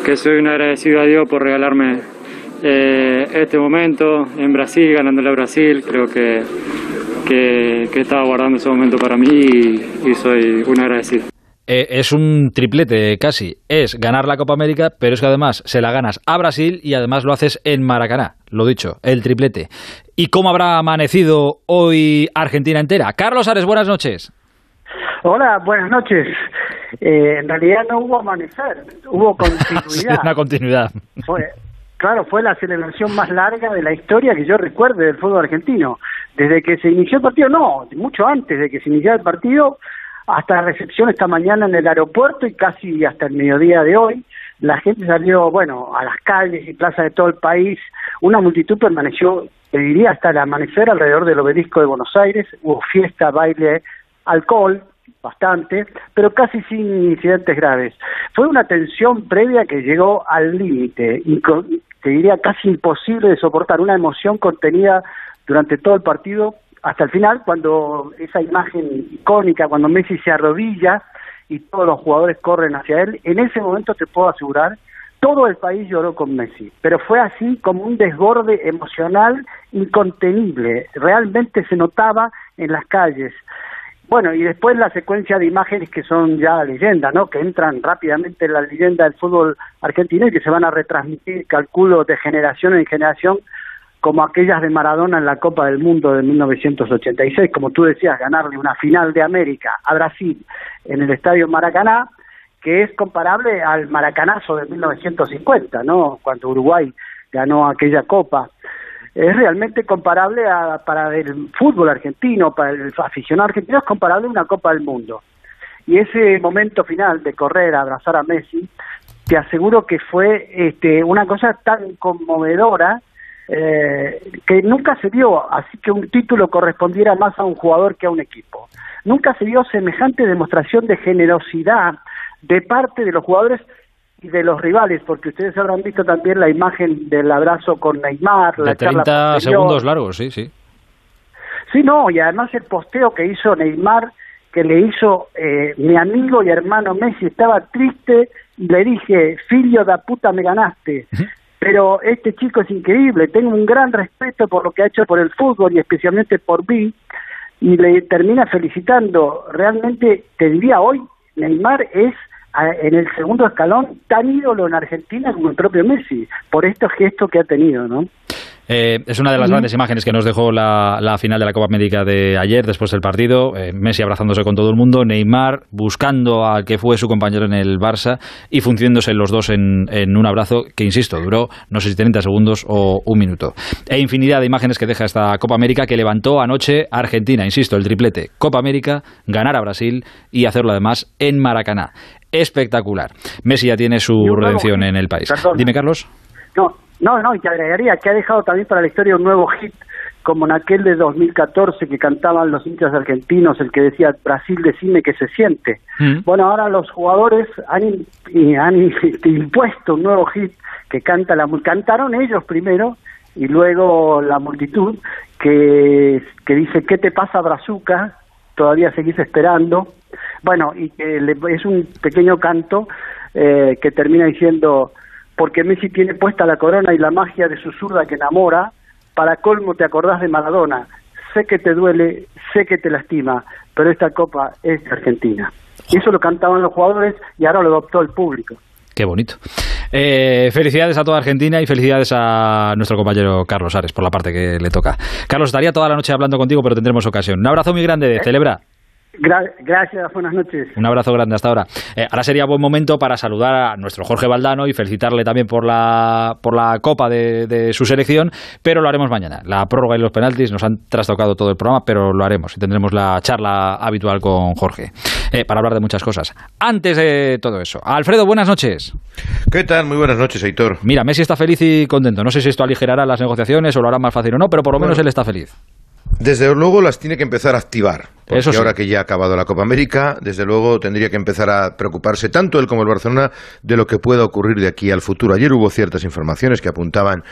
que soy un agradecido a Dios por regalarme eh, este momento en Brasil, ganándole a Brasil, creo que, que, estaba guardando ese momento para mí y soy un agradecido. Eh, es un triplete casi. Es ganar la Copa América, pero es que además se la ganas a Brasil y además lo haces en Maracaná. Lo dicho, el triplete. ¿Y cómo habrá amanecido hoy Argentina entera? Carlos Ares, buenas noches. Hola, buenas noches. Eh, en realidad no hubo amanecer, hubo continuidad. Una continuidad. Fue, claro, fue la celebración más larga de la historia que yo recuerde del fútbol argentino. Desde que se inició el partido, no, mucho antes de que se iniciara el partido, hasta la recepción esta mañana en el aeropuerto y casi hasta el mediodía de hoy. La gente salió, bueno, a las calles y plazas de todo el país. Una multitud permaneció, te diría, hasta el amanecer alrededor del obelisco de Buenos Aires. Hubo fiesta, baile, alcohol, bastante, pero casi sin incidentes graves. Fue una tensión previa que llegó al límite, y te diría casi imposible de soportar, una emoción contenida durante todo el partido hasta el final, cuando esa imagen icónica, cuando Messi se arrodilla y todos los jugadores corren hacia él, en ese momento te puedo asegurar, todo el país lloró con Messi, pero fue así como un desborde emocional incontenible, realmente se notaba en las calles. Bueno, y después la secuencia de imágenes que son ya leyenda, ¿no? Que entran rápidamente en la leyenda del fútbol argentino y que se van a retransmitir, calculo, de generación en generación como aquellas de Maradona en la Copa del Mundo de 1986, como tú decías, ganarle una final de América a Brasil en el Estadio Maracaná, que es comparable al Maracanazo de 1950, ¿no? Cuando Uruguay ganó aquella Copa. Es realmente comparable a, para el fútbol argentino, para el aficionado argentino, es comparable a una Copa del Mundo. Y ese momento final de correr, abrazar a Messi, te aseguro que fue este, una cosa tan conmovedora eh, que nunca se dio, así que un título correspondiera más a un jugador que a un equipo. Nunca se dio semejante demostración de generosidad de parte de los jugadores y de los rivales, porque ustedes habrán visto también la imagen del abrazo con Neymar. De 30 segundos largos, sí, sí. Sí, no, y además el posteo que hizo Neymar, que le hizo eh, mi amigo y hermano Messi, estaba triste y le dije, filio da puta, me ganaste pero este chico es increíble, tengo un gran respeto por lo que ha hecho por el fútbol y especialmente por mí, y le termina felicitando. Realmente, te diría hoy, Neymar es en el segundo escalón tan ídolo en Argentina como el propio Messi, por estos gestos que ha tenido, ¿no? Eh, es una de las grandes imágenes que nos dejó la, final de la Copa América de ayer, después del partido. Eh, Messi abrazándose con todo el mundo, Neymar buscando al que fue su compañero en el Barça y fundiéndose los dos en, un abrazo que, insisto, duró no sé si 30 segundos o un minuto. E infinidad de imágenes que deja esta Copa América que levantó anoche Argentina, insisto, el triplete. Copa América, ganar a Brasil y hacerlo además en Maracaná. Espectacular. Messi ya tiene su redención en el país. Dime, Carlos. No, no, no, y te agregaría que ha dejado también para la historia un nuevo hit, como en aquel de 2014 que cantaban los hinchas argentinos, el que decía Brasil, decime que se siente. Mm. Bueno, ahora los jugadores han, han impuesto un nuevo hit que canta la cantaron ellos primero y luego la multitud que, que dice ¿qué te pasa Brazuca? Todavía seguís esperando. Bueno, y que es un pequeño canto eh, que termina diciendo porque Messi tiene puesta la corona y la magia de su zurda que enamora, para colmo te acordás de Maradona, sé que te duele, sé que te lastima, pero esta copa es de Argentina. Y eso lo cantaban los jugadores y ahora lo adoptó el público. Qué bonito. Eh, felicidades a toda Argentina y felicidades a nuestro compañero Carlos Ares por la parte que le toca. Carlos, estaría toda la noche hablando contigo, pero tendremos ocasión. Un abrazo muy grande, de celebra gracias, buenas noches. Un abrazo grande hasta ahora. Eh, ahora sería buen momento para saludar a nuestro Jorge Valdano y felicitarle también por la, por la copa de, su selección, pero lo haremos mañana. La prórroga y los penaltis nos han trastocado todo el programa, pero lo haremos y tendremos la charla habitual con Jorge eh, para hablar de muchas cosas. Antes de todo eso, Alfredo, buenas noches. ¿Qué tal? Muy buenas noches, Aitor. Mira, Messi está feliz y contento. No sé si esto aligerará las negociaciones o lo hará más fácil o no, pero por lo menos él está feliz. Desde luego las tiene que empezar a activar. Porque ahora que ya ha acabado la Copa América, desde luego tendría que empezar a preocuparse tanto él como el Barcelona de lo que pueda ocurrir de aquí al futuro. Ayer hubo ciertas informaciones que apuntaban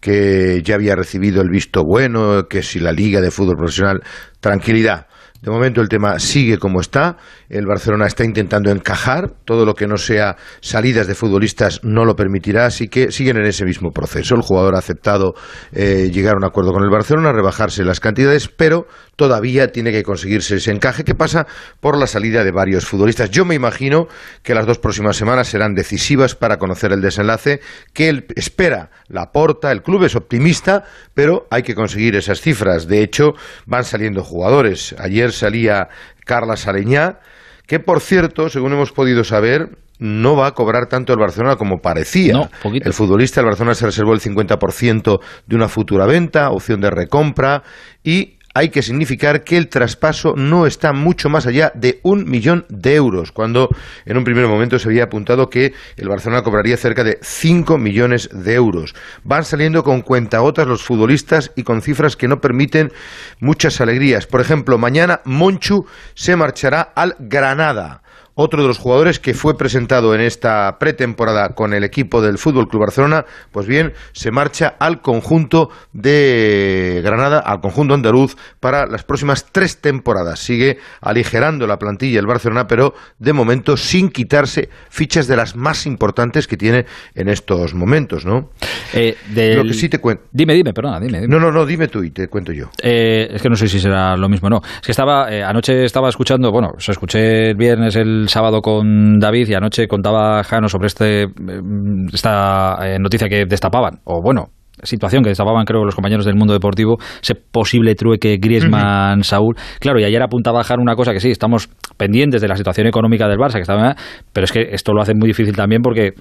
que ya había recibido el visto bueno, que si la Liga de Fútbol Profesional, tranquilidad De momento el tema sigue como está. El Barcelona está intentando encajar. Todo lo que no sea salidas de futbolistas no lo permitirá. Así que siguen en ese mismo proceso. El jugador ha aceptado eh, llegar a un acuerdo con el Barcelona, rebajarse las cantidades, pero todavía tiene que conseguirse ese encaje que pasa por la salida de varios futbolistas. Yo me imagino que las dos próximas semanas serán decisivas para conocer el desenlace que él espera la porta. El club es optimista, pero hay que conseguir esas cifras. De hecho, van saliendo jugadores. Ayer salía Carla Saleñá, que por cierto, según hemos podido saber, no va a cobrar tanto el Barcelona como parecía. el futbolista del Barcelona se reservó el 50% de una futura venta, opción de recompra y hay que significar que el traspaso no está mucho más allá de un millón de euros, cuando en un primer momento se había apuntado que el Barcelona cobraría cerca de 5 millones de euros. Van saliendo con cuentagotas los futbolistas y con cifras que no permiten muchas alegrías. Por ejemplo, mañana Monchu se marchará al Granada otro de los jugadores que fue presentado en esta pretemporada con el equipo del Fútbol Club Barcelona, pues bien, se marcha al conjunto de Granada, al conjunto andaluz, para las próximas tres temporadas. Sigue aligerando la plantilla el Barcelona, pero de momento sin quitarse fichas de las más importantes que tiene en estos momentos, ¿no? Eh, Lo que sí te cuento. Dime, dime, perdona, dime, No, no, no, dime tú y te cuento yo. Eh, es que no sé si será lo mismo, no. Es que estaba, eh, anoche estaba escuchando, bueno, se escuché el viernes el sábado con David y anoche contaba Jano sobre este mm, esta eh, noticia que destapaban, o bueno, situación que destapaban creo los compañeros del mundo deportivo, ese posible trueque Griezmann-Saúl. Claro, y ayer apuntaba Jano una cosa que sí, estamos pendientes de la situación económica del Barça, que está, pero es que esto lo hace muy difícil también porque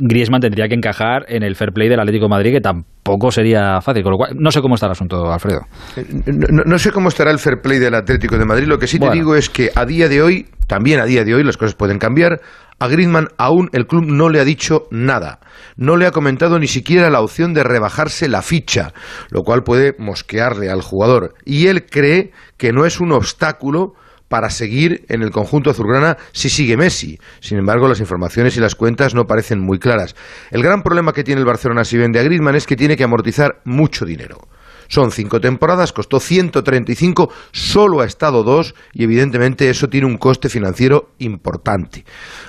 Griezmann tendría que encajar en el fair play del Atlético de Madrid, que tampoco sería fácil. Con lo cual, no sé cómo está el asunto, Alfredo. Eh, no, sé cómo estará el fair play del Atlético de Madrid. Lo que sí te digo es que a día de hoy también a día de hoy las cosas pueden cambiar. A Griezmann aún el club no le ha dicho nada. No le ha comentado ni siquiera la opción de rebajarse la ficha, lo cual puede mosquearle al jugador. Y él cree que no es un obstáculo para seguir en el conjunto azulgrana si sigue Messi. Sin embargo, las informaciones y las cuentas no parecen muy claras. El gran problema que tiene el Barcelona si vende a Griezmann es que tiene que amortizar mucho dinero. Son cinco temporadas, costó 135, solo ha estado dos y evidentemente eso tiene un coste financiero importante.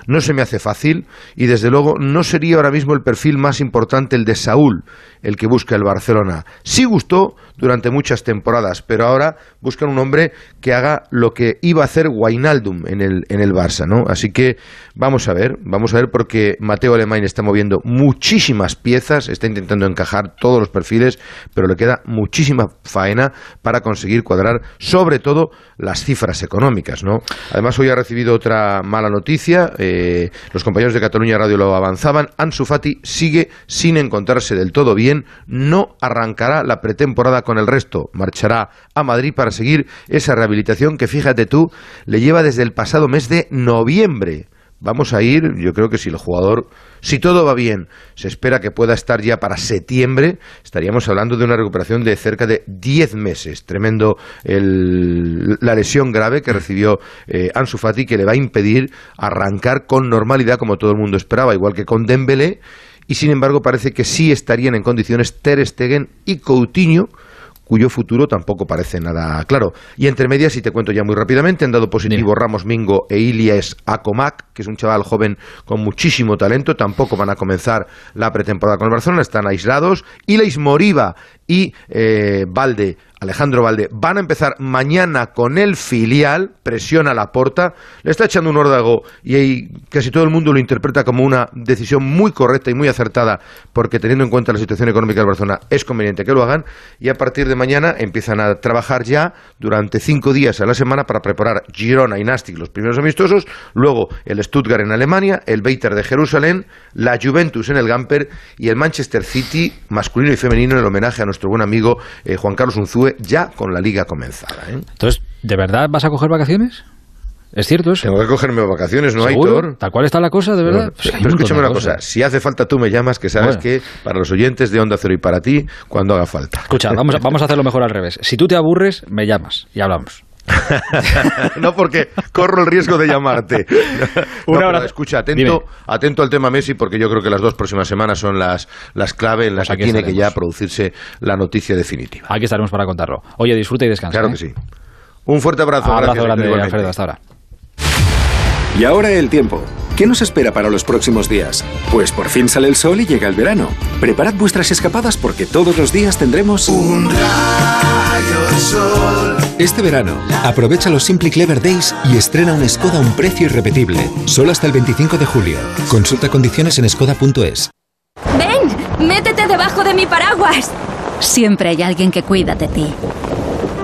No se me hace fácil y desde luego no sería ahora mismo el perfil más importante el de Saúl, el que busca el Barcelona. Sí gustó durante muchas temporadas, pero ahora buscan un hombre que haga lo que iba a hacer Wijnaldum en el, en el Barça, ¿no? Así que vamos a ver, vamos a ver porque Mateo Alemán está moviendo muchísimas piezas, está intentando encajar todos los perfiles, pero le queda muchísima faena para conseguir cuadrar sobre todo las cifras económicas, ¿no? Además hoy ha recibido otra mala noticia, eh, los compañeros de Cataluña Radio lo avanzaban, Ansu Fati sigue sin encontrarse del todo bien, no arrancará la pretemporada con el resto, marchará a Madrid para seguir esa rehabilitación que fíjate tú le lleva desde el pasado mes de noviembre. Vamos a ir, yo creo que si el jugador, si todo va bien, se espera que pueda estar ya para septiembre, estaríamos hablando de una recuperación de cerca de 10 meses. Tremendo la lesión grave que recibió eh, Ansu Fati que le va a impedir arrancar con normalidad como todo el mundo esperaba, igual que con Dembélé, y sin embargo parece que sí estarían en condiciones Ter Stegen y Coutinho cuyo futuro tampoco parece nada claro. Y entre medias, y te cuento ya muy rápidamente, han dado positivo Ramos Mingo e Ilias Acomac, que es un chaval joven con muchísimo talento, tampoco van a comenzar la pretemporada con el Barcelona, están aislados. Ilais Moriba y eh, Valde Alejandro Valde, van a empezar mañana con el filial, presiona la porta, le está echando un órdago y ahí casi todo el mundo lo interpreta como una decisión muy correcta y muy acertada, porque teniendo en cuenta la situación económica del Barcelona es conveniente que lo hagan, y a partir de mañana empiezan a trabajar ya durante cinco días a la semana para preparar Girona y Nastic, los primeros amistosos, luego el Stuttgart en Alemania, el Beiter de Jerusalén, la Juventus en el Gamper y el Manchester City masculino y femenino en el homenaje a nuestro buen amigo eh, Juan Carlos Unzúe ya con la liga comenzada. ¿eh? Entonces, ¿de verdad vas a coger vacaciones? ¿Es cierto eso? Tengo que cogerme vacaciones, ¿no, hay Aitor? ¿Tal cual está la cosa, de verdad? Pues pero, escúchame una cosa. Si hace falta tú me llamas, que sabes que para los oyentes de Onda Cero y para ti, cuando haga falta. Escucha, vamos a, vamos a hacerlo mejor al revés. Si tú te aburres, me llamas y hablamos. no porque corro el riesgo de llamarte. Una escucha, atento, atento al tema Messi porque yo creo que las dos próximas semanas son las, las clave en las pues que tiene que ya producirse la noticia definitiva. Aquí estaremos para contarlo. Oye, disfruta y descansa. Claro ¿eh? que sí. Un fuerte abrazo. Abrazo gracias, grande. Alfredo, hasta ahora. Y ahora el tiempo. ¿Qué nos espera para los próximos días? Pues por fin sale el sol y llega el verano. Preparad vuestras escapadas porque todos los días tendremos un rayo sol. Este verano, aprovecha los Simply Clever Days y estrena un Skoda a un precio irrepetible. Solo hasta el 25 de julio. Consulta condiciones en skoda.es. ¡Ven! ¡Métete debajo de mi paraguas! Siempre hay alguien que cuida de ti.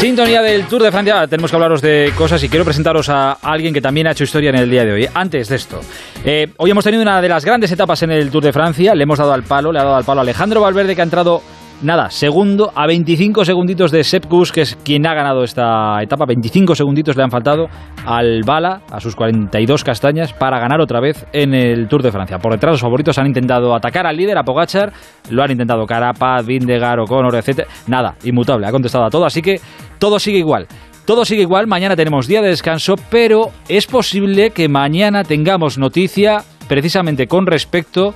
Sintonía del Tour de Francia. Tenemos que hablaros de cosas y quiero presentaros a alguien que también ha hecho historia en el día de hoy. Antes de esto, eh, hoy hemos tenido una de las grandes etapas en el Tour de Francia. Le hemos dado al palo, le ha dado al palo a Alejandro Valverde que ha entrado nada, segundo a 25 segunditos de Sepp Kuss, que es quien ha ganado esta etapa. 25 segunditos le han faltado al Bala, a sus 42 castañas, para ganar otra vez en el Tour de Francia. Por detrás, los favoritos han intentado atacar al líder, a Pogachar. Lo han intentado Carapaz, Vindegar, O'Connor, etc. Nada, inmutable, ha contestado a todo. Así que todo sigue igual. Todo sigue igual, mañana tenemos día de descanso, pero es posible que mañana tengamos noticia precisamente con respecto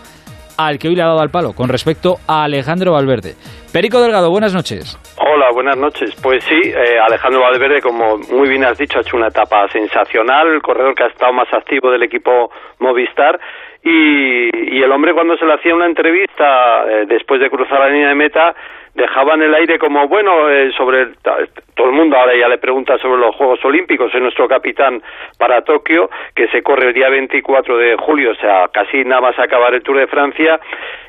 al que hoy le ha dado al palo, con respecto a Alejandro Valverde. Perico Delgado, buenas noches. Hola, buenas noches. Pues sí, eh, Alejandro Valverde, como muy bien has dicho, ha hecho una etapa sensacional, el corredor que ha estado más activo del equipo Movistar. Y, el hombre cuando se le hacía una entrevista eh, después de cruzar la línea de meta dejaba en el aire como bueno eh, sobre todo el mundo ahora ya le pregunta sobre los Juegos Olímpicos es nuestro capitán para Tokio que se corre el día 24 de julio o sea casi nada más acabar el Tour de Francia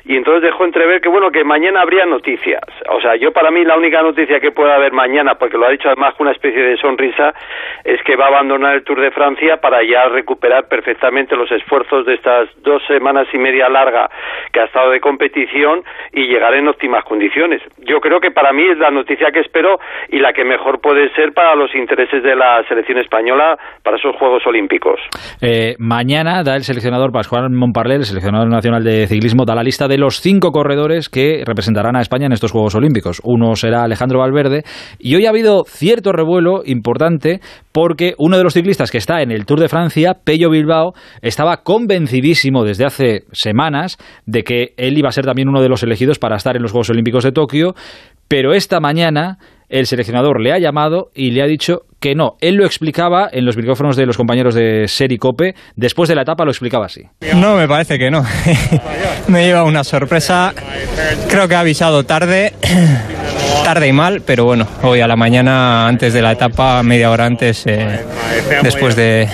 y entonces dejó entrever que bueno que mañana habría noticias. O sea yo para mí la única noticia que pueda haber mañana porque lo ha dicho además con una especie de sonrisa es que va a abandonar el Tour de Francia para ya recuperar perfectamente los esfuerzos de estas dos semanas y media larga que ha estado de competición y llegar en óptimas condiciones yo creo que para mí es la noticia que espero y la que mejor puede ser para los intereses de la selección española para esos Juegos Olímpicos. Eh, mañana da el seleccionador Pascual Montparler, el seleccionador nacional de ciclismo, da la lista de los cinco corredores que representarán a España en estos Juegos Olímpicos. Uno será Alejandro Valverde y hoy ha habido cierto revuelo importante porque uno de los ciclistas que está en el Tour de Francia, Pello Bilbao, estaba convencidísimo desde hace semanas de que él iba a ser también uno de los elegidos para estar en los Juegos Olímpicos de Tokio, pero esta mañana el seleccionador le ha llamado y le ha dicho que no. Él lo explicaba en los micrófonos de los compañeros de Sericope. Después de la etapa lo explicaba así. No, me parece que no. me lleva una sorpresa. Creo que ha avisado tarde. tarde y mal, pero bueno, hoy a la mañana, antes de la etapa, media hora antes, eh, después de,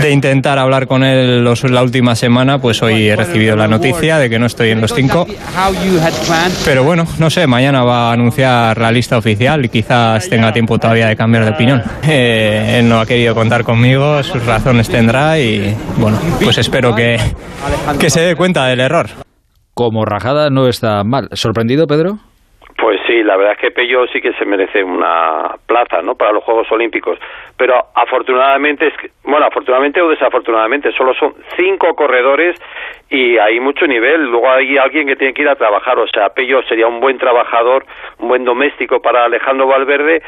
de intentar hablar con él los, la última semana, pues hoy he recibido la noticia de que no estoy en los cinco. Pero bueno, no sé, mañana va a anunciar la lista oficial y quizás tenga tiempo todavía de cambiar de opinión. Eh, él no ha querido contar conmigo, sus razones tendrá y bueno, pues espero que, que se dé cuenta del error. Como rajada no está mal. ¿Sorprendido, Pedro? Pues sí, la verdad es que Pello sí que se merece una plaza, ¿no? Para los Juegos Olímpicos. Pero afortunadamente, es bueno, afortunadamente o desafortunadamente, solo son cinco corredores y hay mucho nivel. Luego hay alguien que tiene que ir a trabajar. O sea, Pello sería un buen trabajador, un buen doméstico para Alejandro Valverde.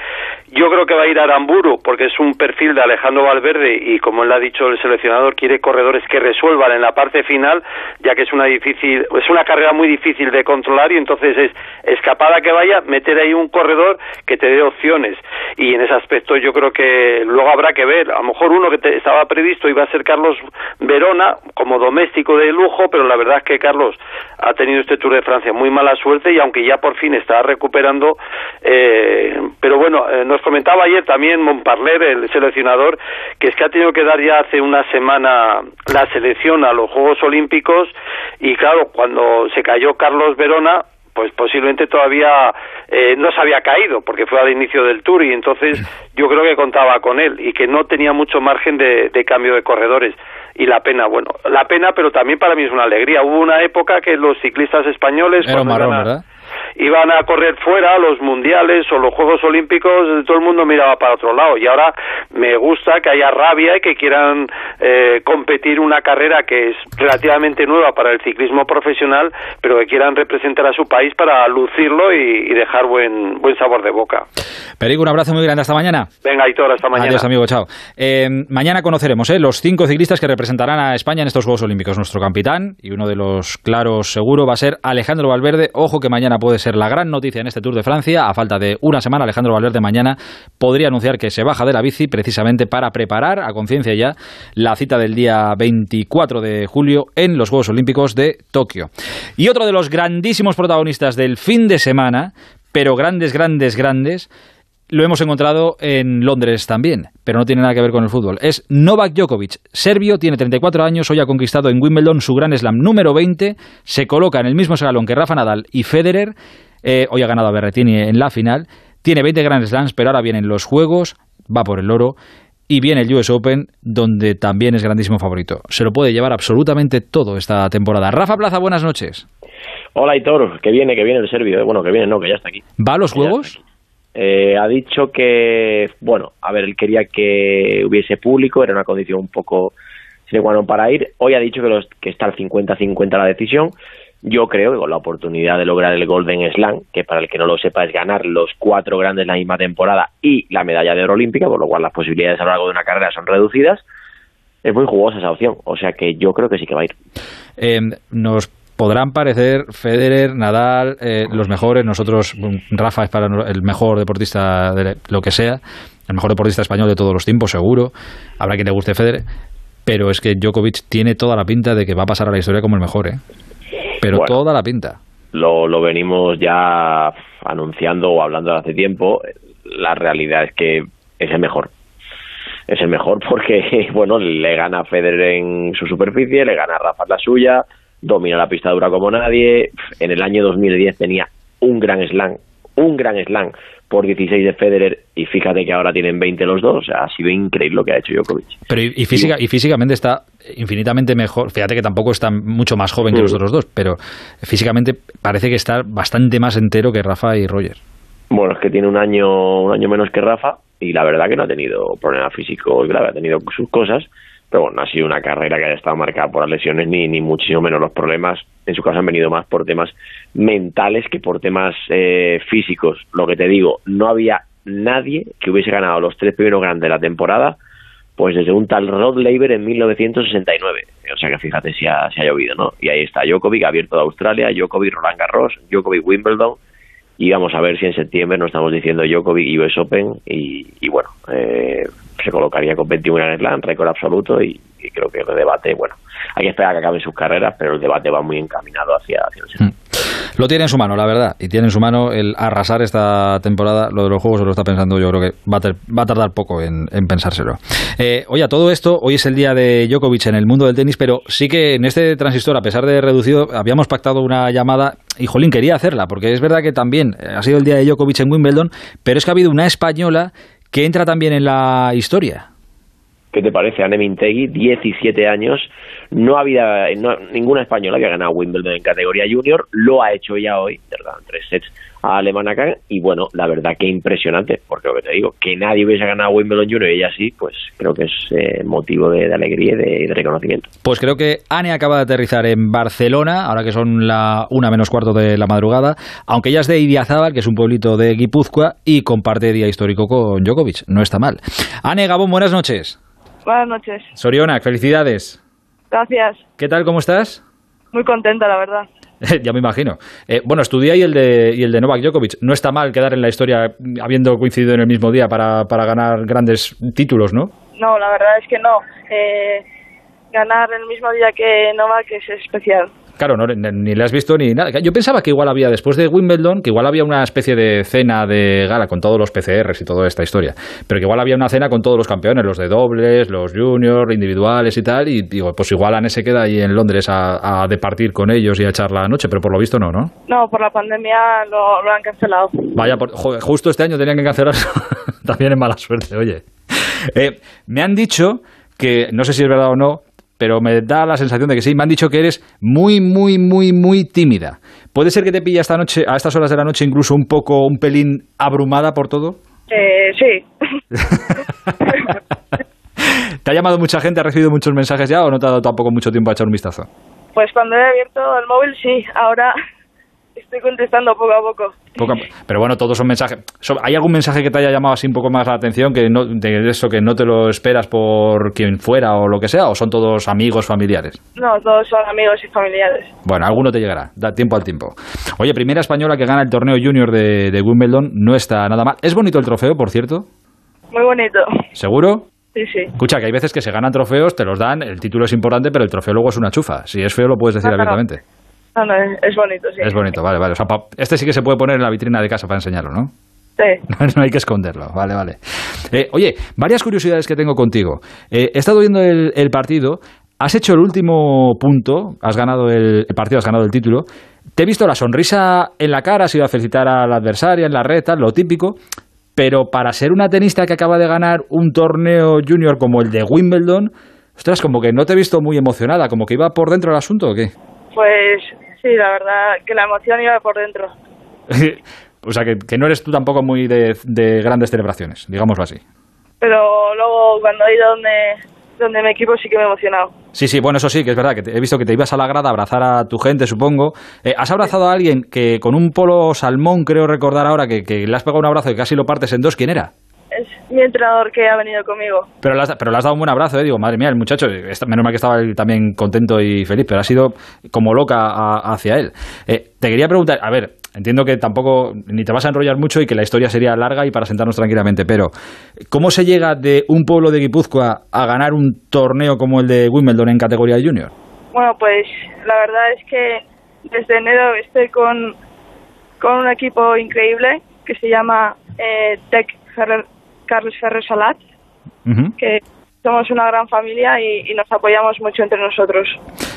Yo creo que va a ir a Aramburu porque es un perfil de Alejandro Valverde y, como él ha dicho el seleccionador, quiere corredores que resuelvan en la parte final, ya que es una difícil, es una carrera muy difícil de controlar y entonces es escapada que vaya, meter ahí un corredor que te dé opciones. Y en ese aspecto yo creo que luego habrá que ver. A lo mejor uno que te estaba previsto iba a ser Carlos Verona como doméstico de lujo, pero la verdad es que Carlos ha tenido este Tour de Francia muy mala suerte y aunque ya por fin está recuperando, eh, pero bueno, eh, nos comentaba ayer también Montparler, el seleccionador, que es que ha tenido que dar ya hace una semana la selección a los Juegos Olímpicos y claro, cuando se cayó Carlos Verona, pues posiblemente todavía eh, no se había caído porque fue al inicio del tour y entonces yo creo que contaba con él y que no tenía mucho margen de, de cambio de corredores y la pena, bueno, la pena, pero también para mí es una alegría. Hubo una época que los ciclistas españoles Era un cuando marrón, iban a- ¿verdad? Iban a correr fuera los mundiales o los Juegos Olímpicos, todo el mundo miraba para otro lado. Y ahora me gusta que haya rabia y que quieran eh, competir una carrera que es relativamente nueva para el ciclismo profesional, pero que quieran representar a su país para lucirlo y, y dejar buen, buen sabor de boca. Perico, un abrazo muy grande. Hasta mañana. Venga, Hitor, hasta mañana. Adiós, amigo, chao. Eh, mañana conoceremos eh, los cinco ciclistas que representarán a España en estos Juegos Olímpicos. Nuestro capitán y uno de los claros seguro va a ser Alejandro Valverde. Ojo que mañana puede ser la gran noticia en este Tour de Francia. A falta de una semana, Alejandro Valverde mañana podría anunciar que se baja de la bici precisamente para preparar a conciencia ya la cita del día 24 de julio en los Juegos Olímpicos de Tokio. Y otro de los grandísimos protagonistas del fin de semana, pero grandes, grandes, grandes, lo hemos encontrado en Londres también, pero no tiene nada que ver con el fútbol. Es Novak Djokovic, serbio, tiene 34 años, hoy ha conquistado en Wimbledon su Gran Slam número 20, se coloca en el mismo escalón que Rafa Nadal y Federer, eh, hoy ha ganado a Berrettini en la final, tiene 20 Grand Slams, pero ahora vienen los Juegos, va por el oro, y viene el US Open, donde también es grandísimo favorito. Se lo puede llevar absolutamente todo esta temporada. Rafa Plaza, buenas noches. Hola, Hitor, que viene, que viene el serbio. eh. Bueno, que viene, no, que ya está aquí. ¿Va a los Juegos? Eh, ha dicho que, bueno, a ver, él quería que hubiese público, era una condición un poco sine qua non para ir. Hoy ha dicho que, los, que está al 50-50 la decisión. Yo creo que con la oportunidad de lograr el Golden Slam, que para el que no lo sepa es ganar los cuatro grandes la misma temporada y la medalla de oro olímpica, por lo cual las posibilidades a lo largo de una carrera son reducidas, es muy jugosa esa opción. O sea que yo creo que sí que va a ir. Eh, nos podrán parecer Federer, Nadal, eh, los mejores. Nosotros, bueno, Rafa es para el mejor deportista de lo que sea, el mejor deportista español de todos los tiempos, seguro. Habrá quien le guste Federer, pero es que Djokovic tiene toda la pinta de que va a pasar a la historia como el mejor, ¿eh? Pero Bueno. toda la pinta. lo, lo venimos ya anunciando o hablando hace tiempo. La realidad es que es el mejor. Es el mejor porque, bueno, le gana a Federer en su superficie, le gana a Rafa en la suya, domina la pista dura como nadie. En el año 2010 tenía un gran slam, un gran slam por 16 de Federer y fíjate que ahora tienen 20 los dos. O sea, ha sido increíble lo que ha hecho Djokovic. Pero y, y física, y físicamente está infinitamente mejor. Fíjate que tampoco está mucho más joven que los Mm. otros dos, pero físicamente parece que está bastante más entero que Rafa y Roger. Bueno, es que tiene un año, un año menos que Rafa y la verdad que no ha tenido problemas físicos graves, ha tenido sus cosas, pero bueno, no ha sido una carrera que haya estado marcada por las lesiones ni, ni muchísimo menos los problemas. En su caso han venido más por temas mentales que por temas eh, físicos. Lo que te digo, no había nadie que hubiese ganado los tres primeros grandes de la temporada, pues desde un tal Rod Laver en 1969. O sea que fíjate si ha, si ha llovido, ¿no? Y ahí está Djokovic, abierto de Australia, Djokovic Roland Garros, Djokovic Wimbledon, y vamos a ver si en septiembre nos estamos diciendo Djokovic y US Open y, y bueno, eh, se colocaría con 21 en Slam, récord absoluto y, creo que el debate, bueno, hay que esperar a que acaben sus carreras, pero el debate va muy encaminado hacia, el Slam. Lo tiene en su mano, la verdad. Y tiene en su mano el arrasar esta temporada. Lo de los juegos se lo está pensando, yo creo que va a, va a tardar poco en, en pensárselo. Eh, oye, a todo esto, hoy es el día de Djokovic en el mundo del tenis, pero sí que en este transistor, a pesar de reducido, habíamos pactado una llamada y Jolín quería hacerla, porque es verdad que también eh, ha sido el día de Djokovic en Wimbledon, pero es que ha habido una española que entra también en la historia. ¿Qué te parece? Anne Mintegui, 17 años, no había no- ninguna española que ha ganado Wimbledon en categoría junior, lo ha hecho ya hoy, ¿verdad? En tres sets a Alemana Kahn, y bueno, la verdad que impresionante, porque lo que te digo, que nadie hubiese ganado Wimbledon junior y ella sí, pues creo que es eh, motivo de, de alegría y de, reconocimiento. Pues creo que Ane acaba de aterrizar en Barcelona, ahora que son la una menos cuarto de la madrugada, aunque ella es de Idiazábal, que es un pueblito de Guipúzcoa, y comparte día histórico con Djokovic. No está mal. Ane Gabón, buenas noches. Buenas noches. Sorionak, felicidades. Gracias. ¿Qué tal, cómo estás? Muy contenta, la verdad. ya me imagino. Eh, bueno, estudia y el, de, y el de Novak Djokovic. No está mal quedar en la historia habiendo coincidido en el mismo día para, para ganar grandes títulos, ¿no? No, la verdad es que no. Eh, ganar el mismo día que Novak es especial. Claro, no, ni le has visto ni nada. Yo pensaba que igual había, después de Wimbledon, que igual había una especie de cena de gala con todos los PCRs y toda esta historia. Pero que igual había una cena con todos los campeones, los de dobles, los juniors, individuales y tal. Y digo, pues igual Anne se queda ahí en Londres a, departir con ellos y a echar la noche, pero por lo visto no, ¿no? No, por la pandemia lo, han cancelado. Vaya, justo este año tenían que cancelar. También es mala suerte, oye. Eh, me han dicho que, no sé si es verdad o no, pero me da la sensación de que sí. Me han dicho que eres muy, muy, muy, muy tímida. ¿Puede ser que te pilla esta noche, a estas horas de la noche, incluso un poco, un pelín abrumada por todo? Eh, sí. ¿Te ha llamado mucha gente? ¿Ha recibido muchos mensajes ya o no te ha dado tampoco mucho tiempo a echar un vistazo? Pues cuando he abierto el móvil, sí. Ahora estoy contestando poco a poco. pero bueno, todos son mensajes. ¿Hay algún mensaje que te haya llamado así un poco más la atención, que no, de eso que no te lo esperas por quien fuera o lo que sea, o son todos amigos, familiares? No, todos son amigos y familiares. Bueno, alguno te llegará, da tiempo al tiempo. Oye, primera española que gana el torneo junior de, de Wimbledon, no está nada mal. ¿Es bonito el trofeo, por cierto? Muy bonito. ¿Seguro? Sí, sí. Escucha, que hay veces que se ganan trofeos, te los dan, el título es importante, pero el trofeo luego es una chufa. Si es feo, lo puedes decir abiertamente. No, no, es bonito, sí. Es bonito, vale, vale. este sí que se puede poner en la vitrina de casa para enseñarlo, ¿no? Sí. No, hay que esconderlo, vale, vale. Eh, oye, varias curiosidades que tengo contigo. Eh, he estado viendo el, partido, has hecho el último punto, has ganado el, partido, has ganado el título. Te he visto la sonrisa en la cara, has ido a felicitar a la adversaria en la reta, lo típico. Pero para ser una tenista que acaba de ganar un torneo junior como el de Wimbledon, ostras, como que no te he visto muy emocionada, como que iba por dentro el asunto o qué? Pues sí, la verdad que la emoción iba por dentro. o sea, que, que, no eres tú tampoco muy de, grandes celebraciones, digámoslo así. Pero luego cuando he ido donde, donde mi equipo sí que me he emocionado. Sí, sí, bueno, eso sí, que es verdad, que he visto que te ibas a la grada a abrazar a tu gente, supongo. Eh, ¿Has abrazado a alguien que con un polo salmón, creo recordar ahora, que, que le has pegado un abrazo y casi lo partes en dos? ¿Quién era? Es mi entrenador que ha venido conmigo. Pero le has, pero le has dado un buen abrazo, ¿eh? Digo, madre mía, el muchacho, menos mal que estaba también contento y feliz, pero ha sido como loca hacia él. Eh, te quería preguntar, a ver, entiendo que tampoco ni te vas a enrollar mucho y que la historia sería larga y para sentarnos tranquilamente, pero ¿cómo se llega de un pueblo de Guipúzcoa a ganar un torneo como el de Wimbledon en categoría junior? Bueno, pues la verdad es que desde enero estoy con, con un equipo increíble que se llama eh, Tech Ferrer Carlos Ferrer Salat, que somos una gran familia y, nos apoyamos mucho entre nosotros.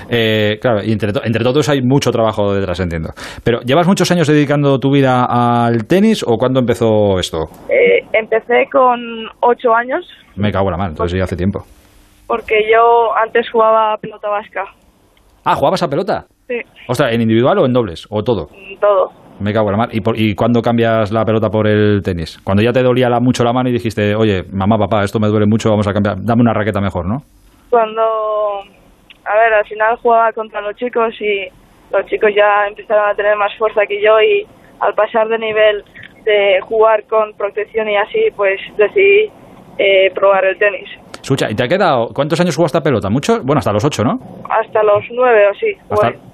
Eh, claro, y entre, entre, todos hay mucho trabajo detrás, entiendo. Pero, ¿llevas muchos años dedicando tu vida al tenis o cuándo empezó esto? Eh, empecé con ocho años. Me cago en la mano, entonces ya hace tiempo. Porque yo antes jugaba pelota vasca. Ah, ¿jugabas a pelota? Sí. O sea, ¿en individual o en dobles? ¿O todo? Todo. Me cago en la mano. ¿Y, por, ¿Y cuándo cambias la pelota por el tenis? Cuando ya te dolía mucho la mano y dijiste, oye, mamá, papá, esto me duele mucho, vamos a cambiar, dame una raqueta mejor, ¿no? Cuando, a ver, al final jugaba contra los chicos y los chicos ya empezaron a tener más fuerza que yo y al pasar de nivel de jugar con protección y así, pues decidí eh, probar el tenis. Escucha, ¿y te ha quedado? ¿Cuántos años jugaste a pelota? ¿Mucho? Bueno, hasta los ocho, ¿no? Hasta los nueve o sí.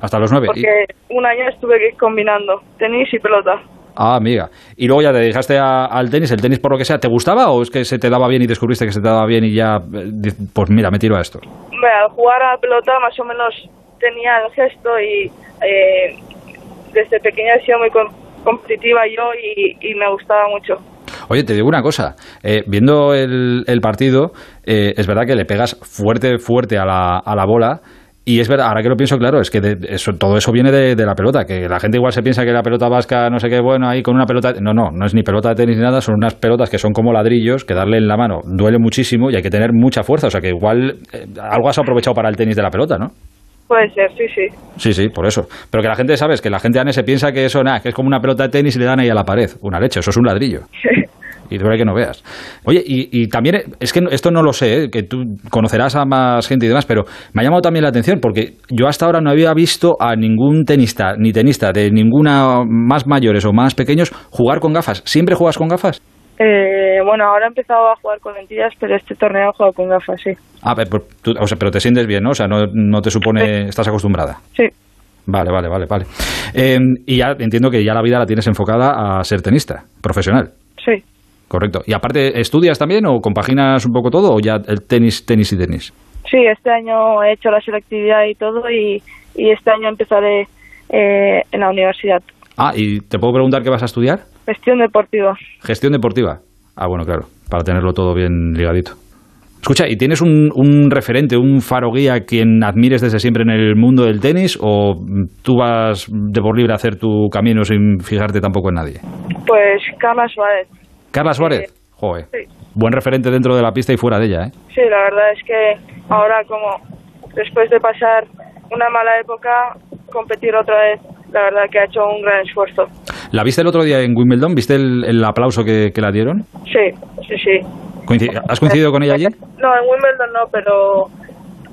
Hasta, los nueve. Porque un año estuve combinando tenis y pelota. Ah, amiga. Y luego ya te dejaste al tenis, el tenis por lo que sea, ¿te gustaba o es que se te daba bien y descubriste que se te daba bien y ya, eh, pues mira, me tiro a esto? al jugar a pelota más o menos tenía el gesto y eh, desde pequeña he sido muy competitiva yo y me gustaba mucho. Oye, te digo una cosa, eh, viendo el, partido, eh, es verdad que le pegas fuerte, fuerte a la, a la bola. Y es verdad, ahora que lo pienso claro, es que eso, todo eso viene de, la pelota, que la gente igual se piensa que la pelota vasca, no sé qué, bueno, ahí con una pelota... No, no, no es ni pelota de tenis ni nada, son unas pelotas que son como ladrillos, que darle en la mano duele muchísimo y hay que tener mucha fuerza, o sea que igual eh, algo has aprovechado para el tenis de la pelota, ¿no? Puede ser, sí, sí. Sí, sí, por eso. Pero que la gente, ¿sabes? Que la gente ane se piensa que eso, nada, que es como una pelota de tenis y le dan ahí a la pared. Una leche, eso es un ladrillo. y de verdad que no veas. Oye, y, también, es que esto no lo sé, ¿eh? que tú conocerás a más gente y demás, pero me ha llamado también la atención porque yo hasta ahora no había visto a ningún tenista, ni tenista de ninguna más mayores o más pequeños jugar con gafas. ¿Siempre juegas con gafas? Eh, bueno, ahora he empezado a jugar con lentillas, pero este torneo he jugado con gafas, sí. Ah, pero, o sea, pero te sientes bien, ¿no? O sea, no, no te supone, estás acostumbrada. Sí. Vale, vale, vale, vale. Em, y ya entiendo que ya la vida la tienes enfocada a ser tenista, profesional. Sí. Correcto. ¿Y aparte estudias también o compaginas un poco todo o ya el tenis, tenis y tenis? Sí, este año he hecho la selectividad y todo y, y este año empezaré eh, en la universidad. Ah, ¿y te puedo preguntar qué vas a estudiar? Gestión deportiva. Gestión deportiva. Ah, bueno, claro, para tenerlo todo bien ligadito. Escucha, ¿y tienes un, un, referente, un faro guía quien admires desde siempre en el mundo del tenis o tú vas de por libre a hacer tu camino sin fijarte tampoco en nadie? Pues Carla Suárez. ¿Carla Suárez? Joder. Buen referente dentro de la pista y fuera de ella, ¿eh? Sí, la verdad es que ahora como después de pasar una mala época, competir otra vez, la verdad que ha hecho un gran esfuerzo. ¿La viste el otro día en Wimbledon? ¿Viste el, aplauso que, que, la dieron? Sí, sí, sí. ¿Has coincidido con ella allí? No, en Wimbledon no, pero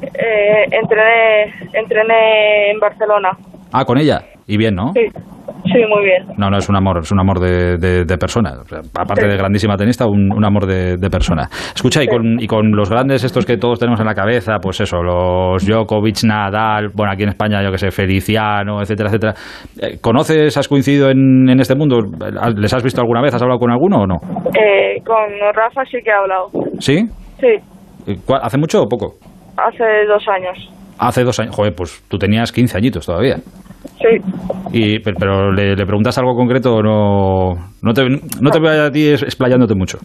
eh, entrené, entrené en Barcelona. Ah, con ella. Y bien, ¿no? Sí. Sí, muy bien. No, no, es un amor, es un amor de, de, persona. aparte de grandísima tenista, un, amor de, persona. Escucha, y, con, y con los grandes estos que todos tenemos en la cabeza, pues eso, los Djokovic, Nadal, bueno, aquí en España, yo que sé, Feliciano, etcétera, etcétera. Eh, ¿Conoces, has coincidido en, en este mundo? ¿Les has visto alguna vez? ¿Has hablado con alguno o no? Eh, con Rafa sí que he hablado. ¿Sí? Sí. ¿Hace mucho o poco? Hace dos años. Hace dos años. Joder, pues tú tenías 15 añitos todavía. Sí. Y, pero, ¿le, preguntas algo concreto o no? No te, no te veo a ti explayándote mucho.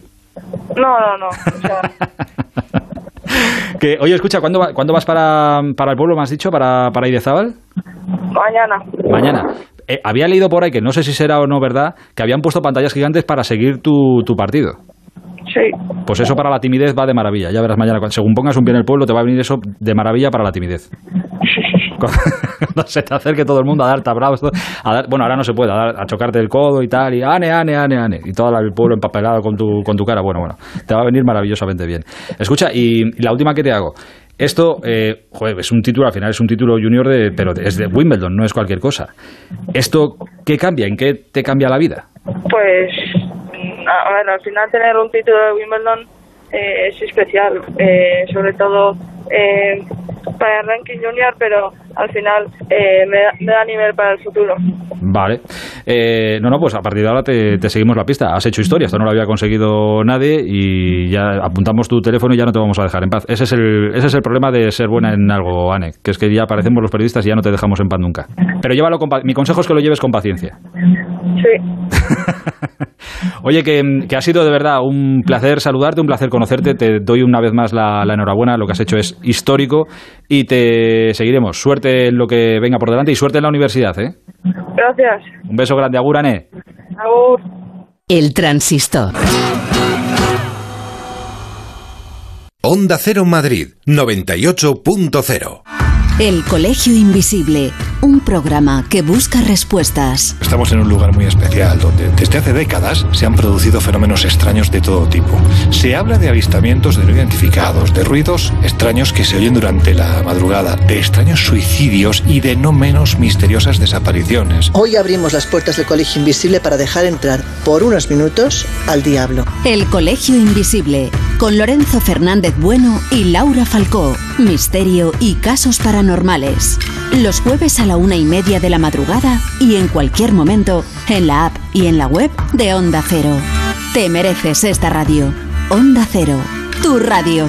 No, no, no. que, oye, escucha, ¿cuándo, ¿cuándo vas para, para el pueblo, me has dicho, para, para Idezábal? Mañana. Mañana. Eh, había leído por ahí, que no sé si será o no verdad, que habían puesto pantallas gigantes para seguir tu, tu partido. Sí. Pues eso para la timidez va de maravilla. Ya verás mañana, según pongas un pie en el pueblo, te va a venir eso de maravilla para la timidez. Cuando se te acerque todo el mundo a darte abrazos, a dar, bueno, ahora no se puede, a, chocarte el codo y tal, y ane, ane, ane, ane, y todo el pueblo empapelado con tu, con tu cara. Bueno, bueno, te va a venir maravillosamente bien. Escucha, y, la última que te hago. Esto, eh, joder, es un título, al final es un título junior, de, pero es de Wimbledon, no es cualquier cosa. ¿Esto qué cambia? ¿En qué te cambia la vida? Pues, ver, al final tener un título de Wimbledon eh, es especial, eh, sobre todo eh, para el ranking junior, pero al final eh, me, da, nivel para el futuro. Vale. Eh, no, no, pues a partir de ahora te, seguimos la pista. Has hecho historia, esto no lo había conseguido nadie y ya apuntamos tu teléfono y ya no te vamos a dejar en paz. Ese es el, ese es el problema de ser buena en algo, Anne, que es que ya aparecemos los periodistas y ya no te dejamos en paz nunca. Pero llévalo con, mi consejo es que lo lleves con paciencia. Sí. Oye, que, ha sido de verdad un placer saludarte, un placer conocerte. Te doy una vez más la enhorabuena. Lo que has hecho es histórico y te seguiremos. Suerte en lo que venga por delante y suerte en la universidad, ¿eh? Gracias. Un beso grande, Agurane. Agur. El transistor. Onda Cero Madrid 98.0 el Colegio Invisible, un programa que busca respuestas. Estamos en un lugar muy especial donde desde hace décadas se han producido fenómenos extraños de todo tipo. Se habla de avistamientos de no identificados, de ruidos extraños que se oyen durante la madrugada, de extraños suicidios y de no menos misteriosas desapariciones. Hoy abrimos las puertas del Colegio Invisible para dejar entrar por unos minutos al diablo. El Colegio Invisible, con Lorenzo Fernández Bueno y Laura Falcó. Misterio y casos para normales. Los jueves a la una y media de la madrugada y en cualquier momento en la app y en la web de Onda Cero. Te mereces esta radio. Onda Cero, tu radio.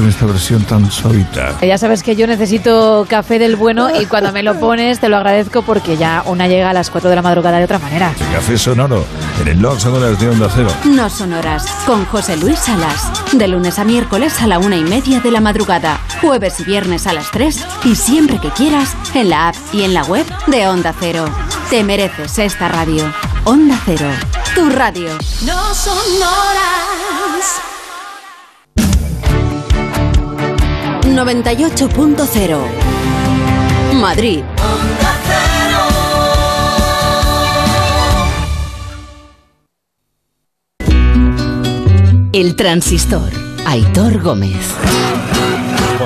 Con esta versión tan suavita. Ya sabes que yo necesito café del bueno y cuando me lo pones te lo agradezco porque ya una llega a las 4 de la madrugada de otra manera. café sonoro en el No Sonoras de Onda Cero. No Sonoras con José Luis Salas. De lunes a miércoles a la una y media de la madrugada. Jueves y viernes a las 3 y siempre que quieras en la app y en la web de Onda Cero. Te mereces esta radio. Onda Cero. Tu radio. No Sonoras. 98.0 Madrid. El transistor Aitor Gómez.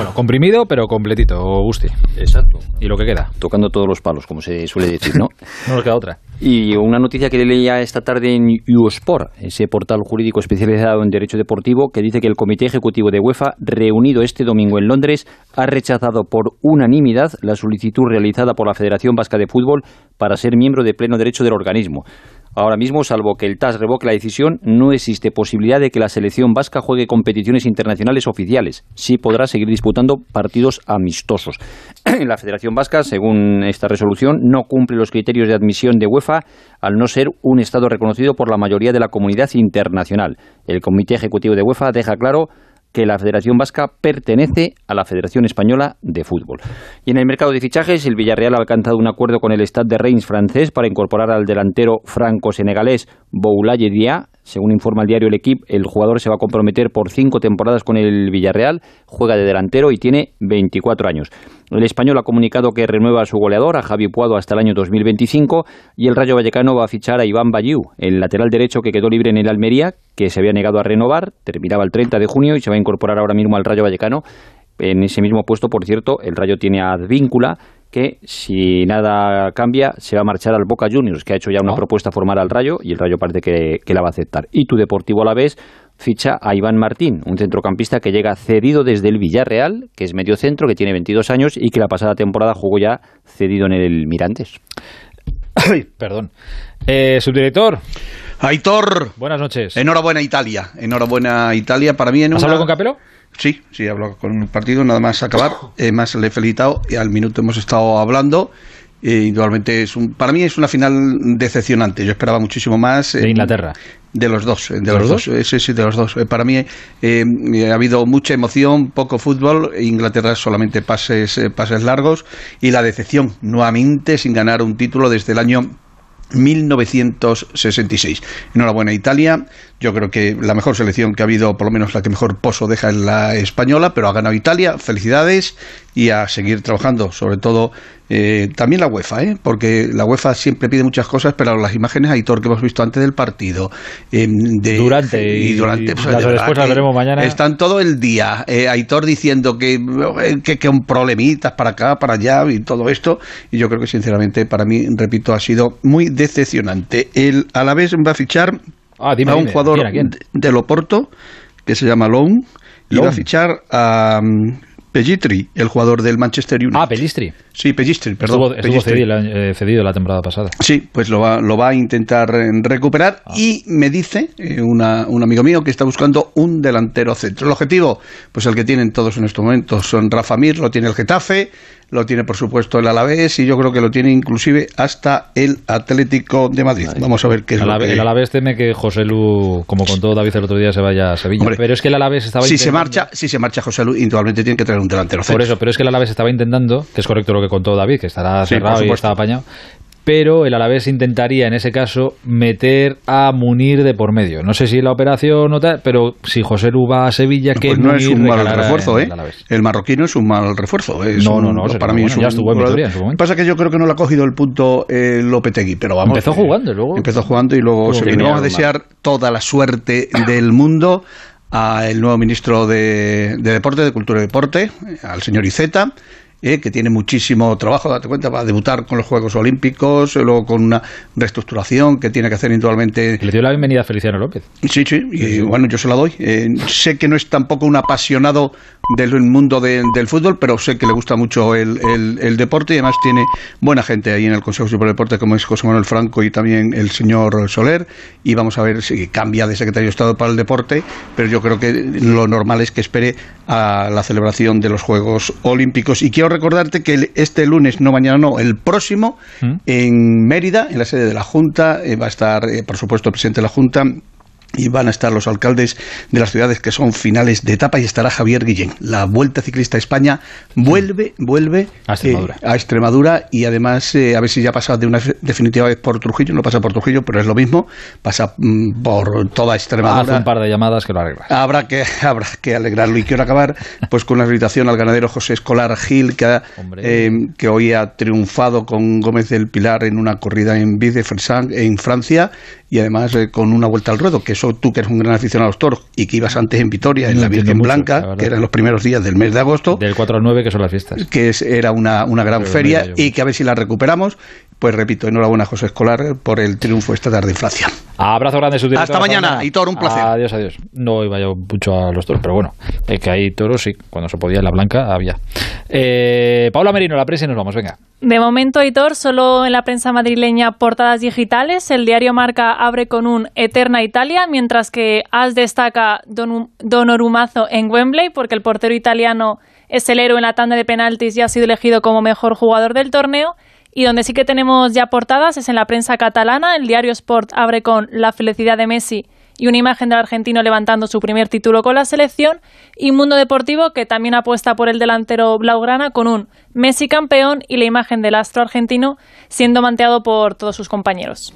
Bueno, comprimido, pero completito, Gusti. Exacto. ¿Y lo que queda? Tocando todos los palos, como se suele decir, ¿no? no nos queda otra. Y una noticia que leía esta tarde en USport, ese portal jurídico especializado en derecho deportivo, que dice que el Comité Ejecutivo de UEFA, reunido este domingo en Londres, ha rechazado por unanimidad la solicitud realizada por la Federación Vasca de Fútbol para ser miembro de pleno derecho del organismo. Ahora mismo, salvo que el TAS revoque la decisión, no existe posibilidad de que la selección vasca juegue competiciones internacionales oficiales. Sí podrá seguir disputando partidos amistosos. la Federación Vasca, según esta resolución, no cumple los criterios de admisión de UEFA al no ser un Estado reconocido por la mayoría de la comunidad internacional. El Comité Ejecutivo de UEFA deja claro que la Federación Vasca pertenece a la Federación Española de Fútbol. Y en el mercado de fichajes, el Villarreal ha alcanzado un acuerdo con el Stade de Reims francés para incorporar al delantero franco-senegalés Boulaye Dia. Según informa el diario El Equipo, el jugador se va a comprometer por cinco temporadas con el Villarreal, juega de delantero y tiene 24 años. El español ha comunicado que renueva a su goleador, a Javi Puado, hasta el año 2025 y el Rayo Vallecano va a fichar a Iván Bayú, el lateral derecho que quedó libre en el Almería, que se había negado a renovar, terminaba el 30 de junio y se va a incorporar ahora mismo al Rayo Vallecano. En ese mismo puesto, por cierto, el Rayo tiene a Advíncula, que si nada cambia se va a marchar al Boca Juniors, que ha hecho ya una propuesta formal al Rayo y el Rayo parece que, que la va a aceptar. Y tu Deportivo a la vez ficha a Iván Martín, un centrocampista que llega cedido desde el Villarreal, que es medio centro, que tiene 22 años y que la pasada temporada jugó ya cedido en el Mirantes. Ay, perdón. Eh, subdirector. Aitor. Buenas noches. Enhorabuena Italia. Enhorabuena Italia. Para mí en ¿Has una... hablado con Capelo? Sí, sí, he hablado con el partido, nada más acabar. Eh, más le he felicitado y al minuto hemos estado hablando. Eh, indudablemente es un, para mí es una final decepcionante. Yo esperaba muchísimo más. De Inglaterra. De los dos, de, ¿De los, los dos, Eh, sí, sí, de los dos. Eh, para mí eh, ha habido mucha emoción, poco fútbol. Inglaterra solamente pases, eh, pases largos y la decepción nuevamente sin ganar un título desde el año 1966. Enhorabuena Italia. Yo creo que la mejor selección que ha habido, por lo menos la que mejor pozo deja es la española, pero ha ganado Italia. Felicidades y a seguir trabajando, sobre todo eh, también la UEFA, ¿eh? porque la UEFA siempre pide muchas cosas, pero las imágenes Aitor que hemos visto antes del partido, eh, de, Durante y- durante, y pues, las de verdad después las veremos mañana. Están todo el día. Eh, Aitor diciendo que, eh, que, que un problemitas para acá, para allá y todo esto. Y yo creo que sinceramente para mí, repito, ha sido muy decepcionante. El Alavés va a fichar Ah, dime, a un dime, jugador ¿quién, a quién? de, Loporto que se llama Loun y va a fichar a um, Pellistri, el jugador del Manchester United. Ah, Pelistri. Sí, Pellistri, perdón. Estuvo, estuvo Pellistri. cedido, eh, cedido la temporada pasada. Sí, pues lo va, lo va a intentar eh, recuperar Ah. y me dice eh, una- un amigo mío que está buscando un delantero centro. El objetivo, pues el que tienen todos en estos momentos son Rafa Mir, lo tiene el Getafe, lo tiene por supuesto el Alavés y yo creo que lo tiene inclusive hasta el Atlético de Madrid. Vamos a ver qué es El, lo Alave- que... el Alavés teme que José Lu, como contó David el otro día, se vaya a Sevilla. Hombre, pero es que el Alavés estaba si se intentando- marcha, si se marcha José Luis, indudablemente tiene que traer un delantero Por eso, pero es que el Alavés estaba intentando, que es correcto lo que contó David, que estará Sí, cerrado por y está apañado, pero el Alavés intentaría en ese caso meter a Munir de por medio. No sé si la operación o tal, pero si José Lu va a Sevilla, que Pues no es un mal refuerzo, ¿eh? el Alavés. El marroquí no es un mal refuerzo. Es No, un- no, no, para mí bueno, es un ya estuvo en jugador- Vitoria en su momento. Pasa que yo creo que no le ha cogido el punto eh, Lopetegui, pero vamos. Empezó eh, jugando y luego- Empezó jugando y luego se vino. Vamos a desear toda la suerte del mundo al nuevo ministro de, de Deporte, de Cultura y Deporte, eh, al señor Iceta. Eh, que tiene muchísimo trabajo, date cuenta, va a debutar con los Juegos Olímpicos, eh, luego con una reestructuración que tiene que hacer indudablemente Le dio la bienvenida a Feliciano López. Sí, sí, y bueno, yo se la doy. Eh, sé que no es tampoco un apasionado del mundo de- del fútbol, pero sé que le gusta mucho el, el- el deporte y además tiene buena gente ahí en el Consejo Superior de Deporte, como es José Manuel Franco y también el señor Soler. Y vamos a ver si cambia de secretario de Estado para el deporte, pero yo creo que lo normal es que espere a la celebración de los Juegos Olímpicos. Y quiero recordarte que este lunes, no mañana, no, el próximo, en Mérida, en la sede de la Junta, eh, va a estar, eh, por supuesto, el presidente de la Junta y van a estar los alcaldes de las ciudades que son finales de etapa y estará Javier Guillén. La Vuelta Ciclista a España vuelve, vuelve A Extremadura. eh, a Extremadura y además eh, a ver si ya pasa de una definitiva vez por Trujillo, no pasa por Trujillo, pero es lo mismo, pasa mm, por toda Extremadura. Hace un par de llamadas que lo arregla. Habrá que, habrá que alegrarlo. Y quiero acabar pues con una felicitación al ganadero José Escolar Gil, que, ha- eh, que hoy ha triunfado con Gómez del Pilar en una corrida en Vide en Francia y además con una vuelta al ruedo, que eso caso tú que eres un gran aficionado a los toros y que ibas antes en Vitoria, en la Virgen Blanca, que eran los primeros días del mes de agosto. Del 4 al 9, que son las fiestas. Que era una, una gran feria y que a ver si la recuperamos. Pues repito, enhorabuena José Escolar por el triunfo esta tarde en Francia. Abrazo grande, su Hasta mañana, y todo un placer. Adiós, adiós. No iba yo mucho a los toros, pero bueno, es que hay toros, sí, cuando se podía en la blanca había. Eh, Paula Merino, la prensa y nos vamos, venga. De momento, Hitor, solo en la prensa madrileña portadas digitales. El diario Marca abre con un Eterna Italia, mientras que As destaca Don, Don Orumazo en Wembley, porque el portero italiano es el héroe en la tanda de penaltis y ha sido elegido como mejor jugador del torneo. Y donde sí que tenemos ya portadas es en la prensa catalana. El diario Sport abre con la felicidad de Messi y una imagen del argentino levantando su primer título con la selección. Y Mundo Deportivo, que también apuesta por el delantero Blaugrana con un Messi campeón y la imagen del astro argentino siendo manteado por todos sus compañeros.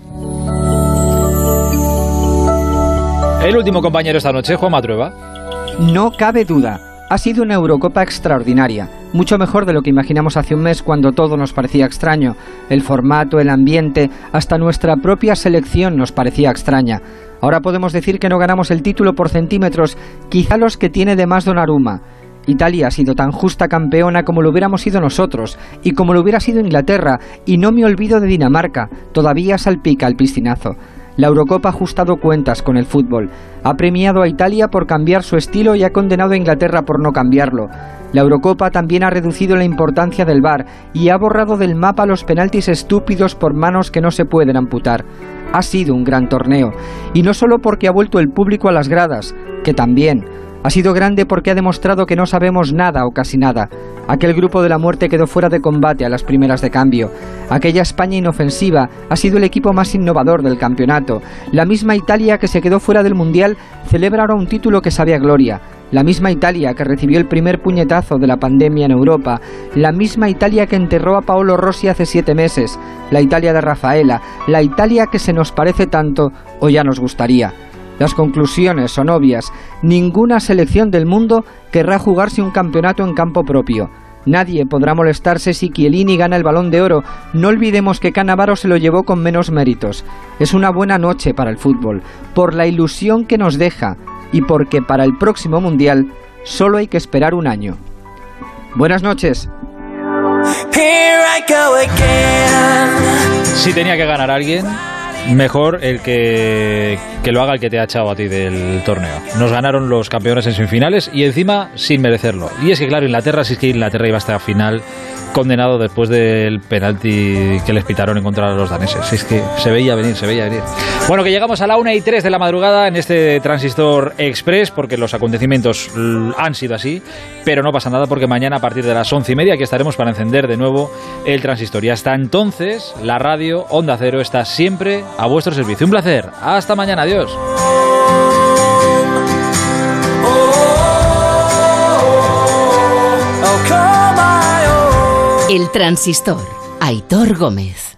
El último compañero esta noche, Juan Matrueva. No cabe duda. Ha sido una Eurocopa extraordinaria, mucho mejor de lo que imaginamos hace un mes cuando todo nos parecía extraño. El formato, el ambiente, hasta nuestra propia selección nos parecía extraña. Ahora podemos decir que no ganamos el título por centímetros, quizá los que tiene de más Donnarumma. Italia ha sido tan justa campeona como lo hubiéramos sido nosotros, y como lo hubiera sido Inglaterra, y no me olvido de Dinamarca, todavía salpica el piscinazo. La Eurocopa ha ajustado cuentas con el fútbol. Ha premiado a Italia por cambiar su estilo y ha condenado a Inglaterra por no cambiarlo. La Eurocopa también ha reducido la importancia del VAR y ha borrado del mapa los penaltis estúpidos por manos que no se pueden amputar. Ha sido un gran torneo, y no solo porque ha vuelto el público a las gradas, que también, ha sido grande porque ha demostrado que no sabemos nada o casi nada. Aquel grupo de la muerte quedó fuera de combate a las primeras de cambio. Aquella España inofensiva ha sido el equipo más innovador del campeonato. La misma Italia que se quedó fuera del Mundial celebra ahora un título que sabe a gloria. La misma Italia que recibió el primer puñetazo de la pandemia en Europa. La misma Italia que enterró a Paolo Rossi hace siete meses. La Italia de Rafaela. La Italia que se nos parece tanto o ya nos gustaría. Las conclusiones son obvias. Ninguna selección del mundo querrá jugarse un campeonato en campo propio. Nadie podrá molestarse si Chiellini gana el balón de oro. No olvidemos que Canavaro se lo llevó con menos méritos. Es una buena noche para el fútbol, por la ilusión que nos deja y porque para el próximo Mundial solo hay que esperar un año. Buenas noches. Si tenía que ganar alguien, mejor el que, que, lo haga el que te ha echado a ti del torneo. Nos ganaron los campeones en semifinales y encima sin merecerlo. Y es que, claro, Inglaterra, si es que Inglaterra iba hasta final condenado después del penalti que les pitaron en contra de los daneses. Es que se veía venir, se veía venir. Bueno, que llegamos a la 1 y 3 de la madrugada en este Transistor Express, porque los acontecimientos han sido así, pero no pasa nada porque mañana a partir de las once y media aquí estaremos para encender de nuevo el transistor. Y hasta entonces, la radio Onda Cero está siempre a vuestro servicio. Un placer. Hasta mañana. Adiós. El transistor. Aitor Gómez.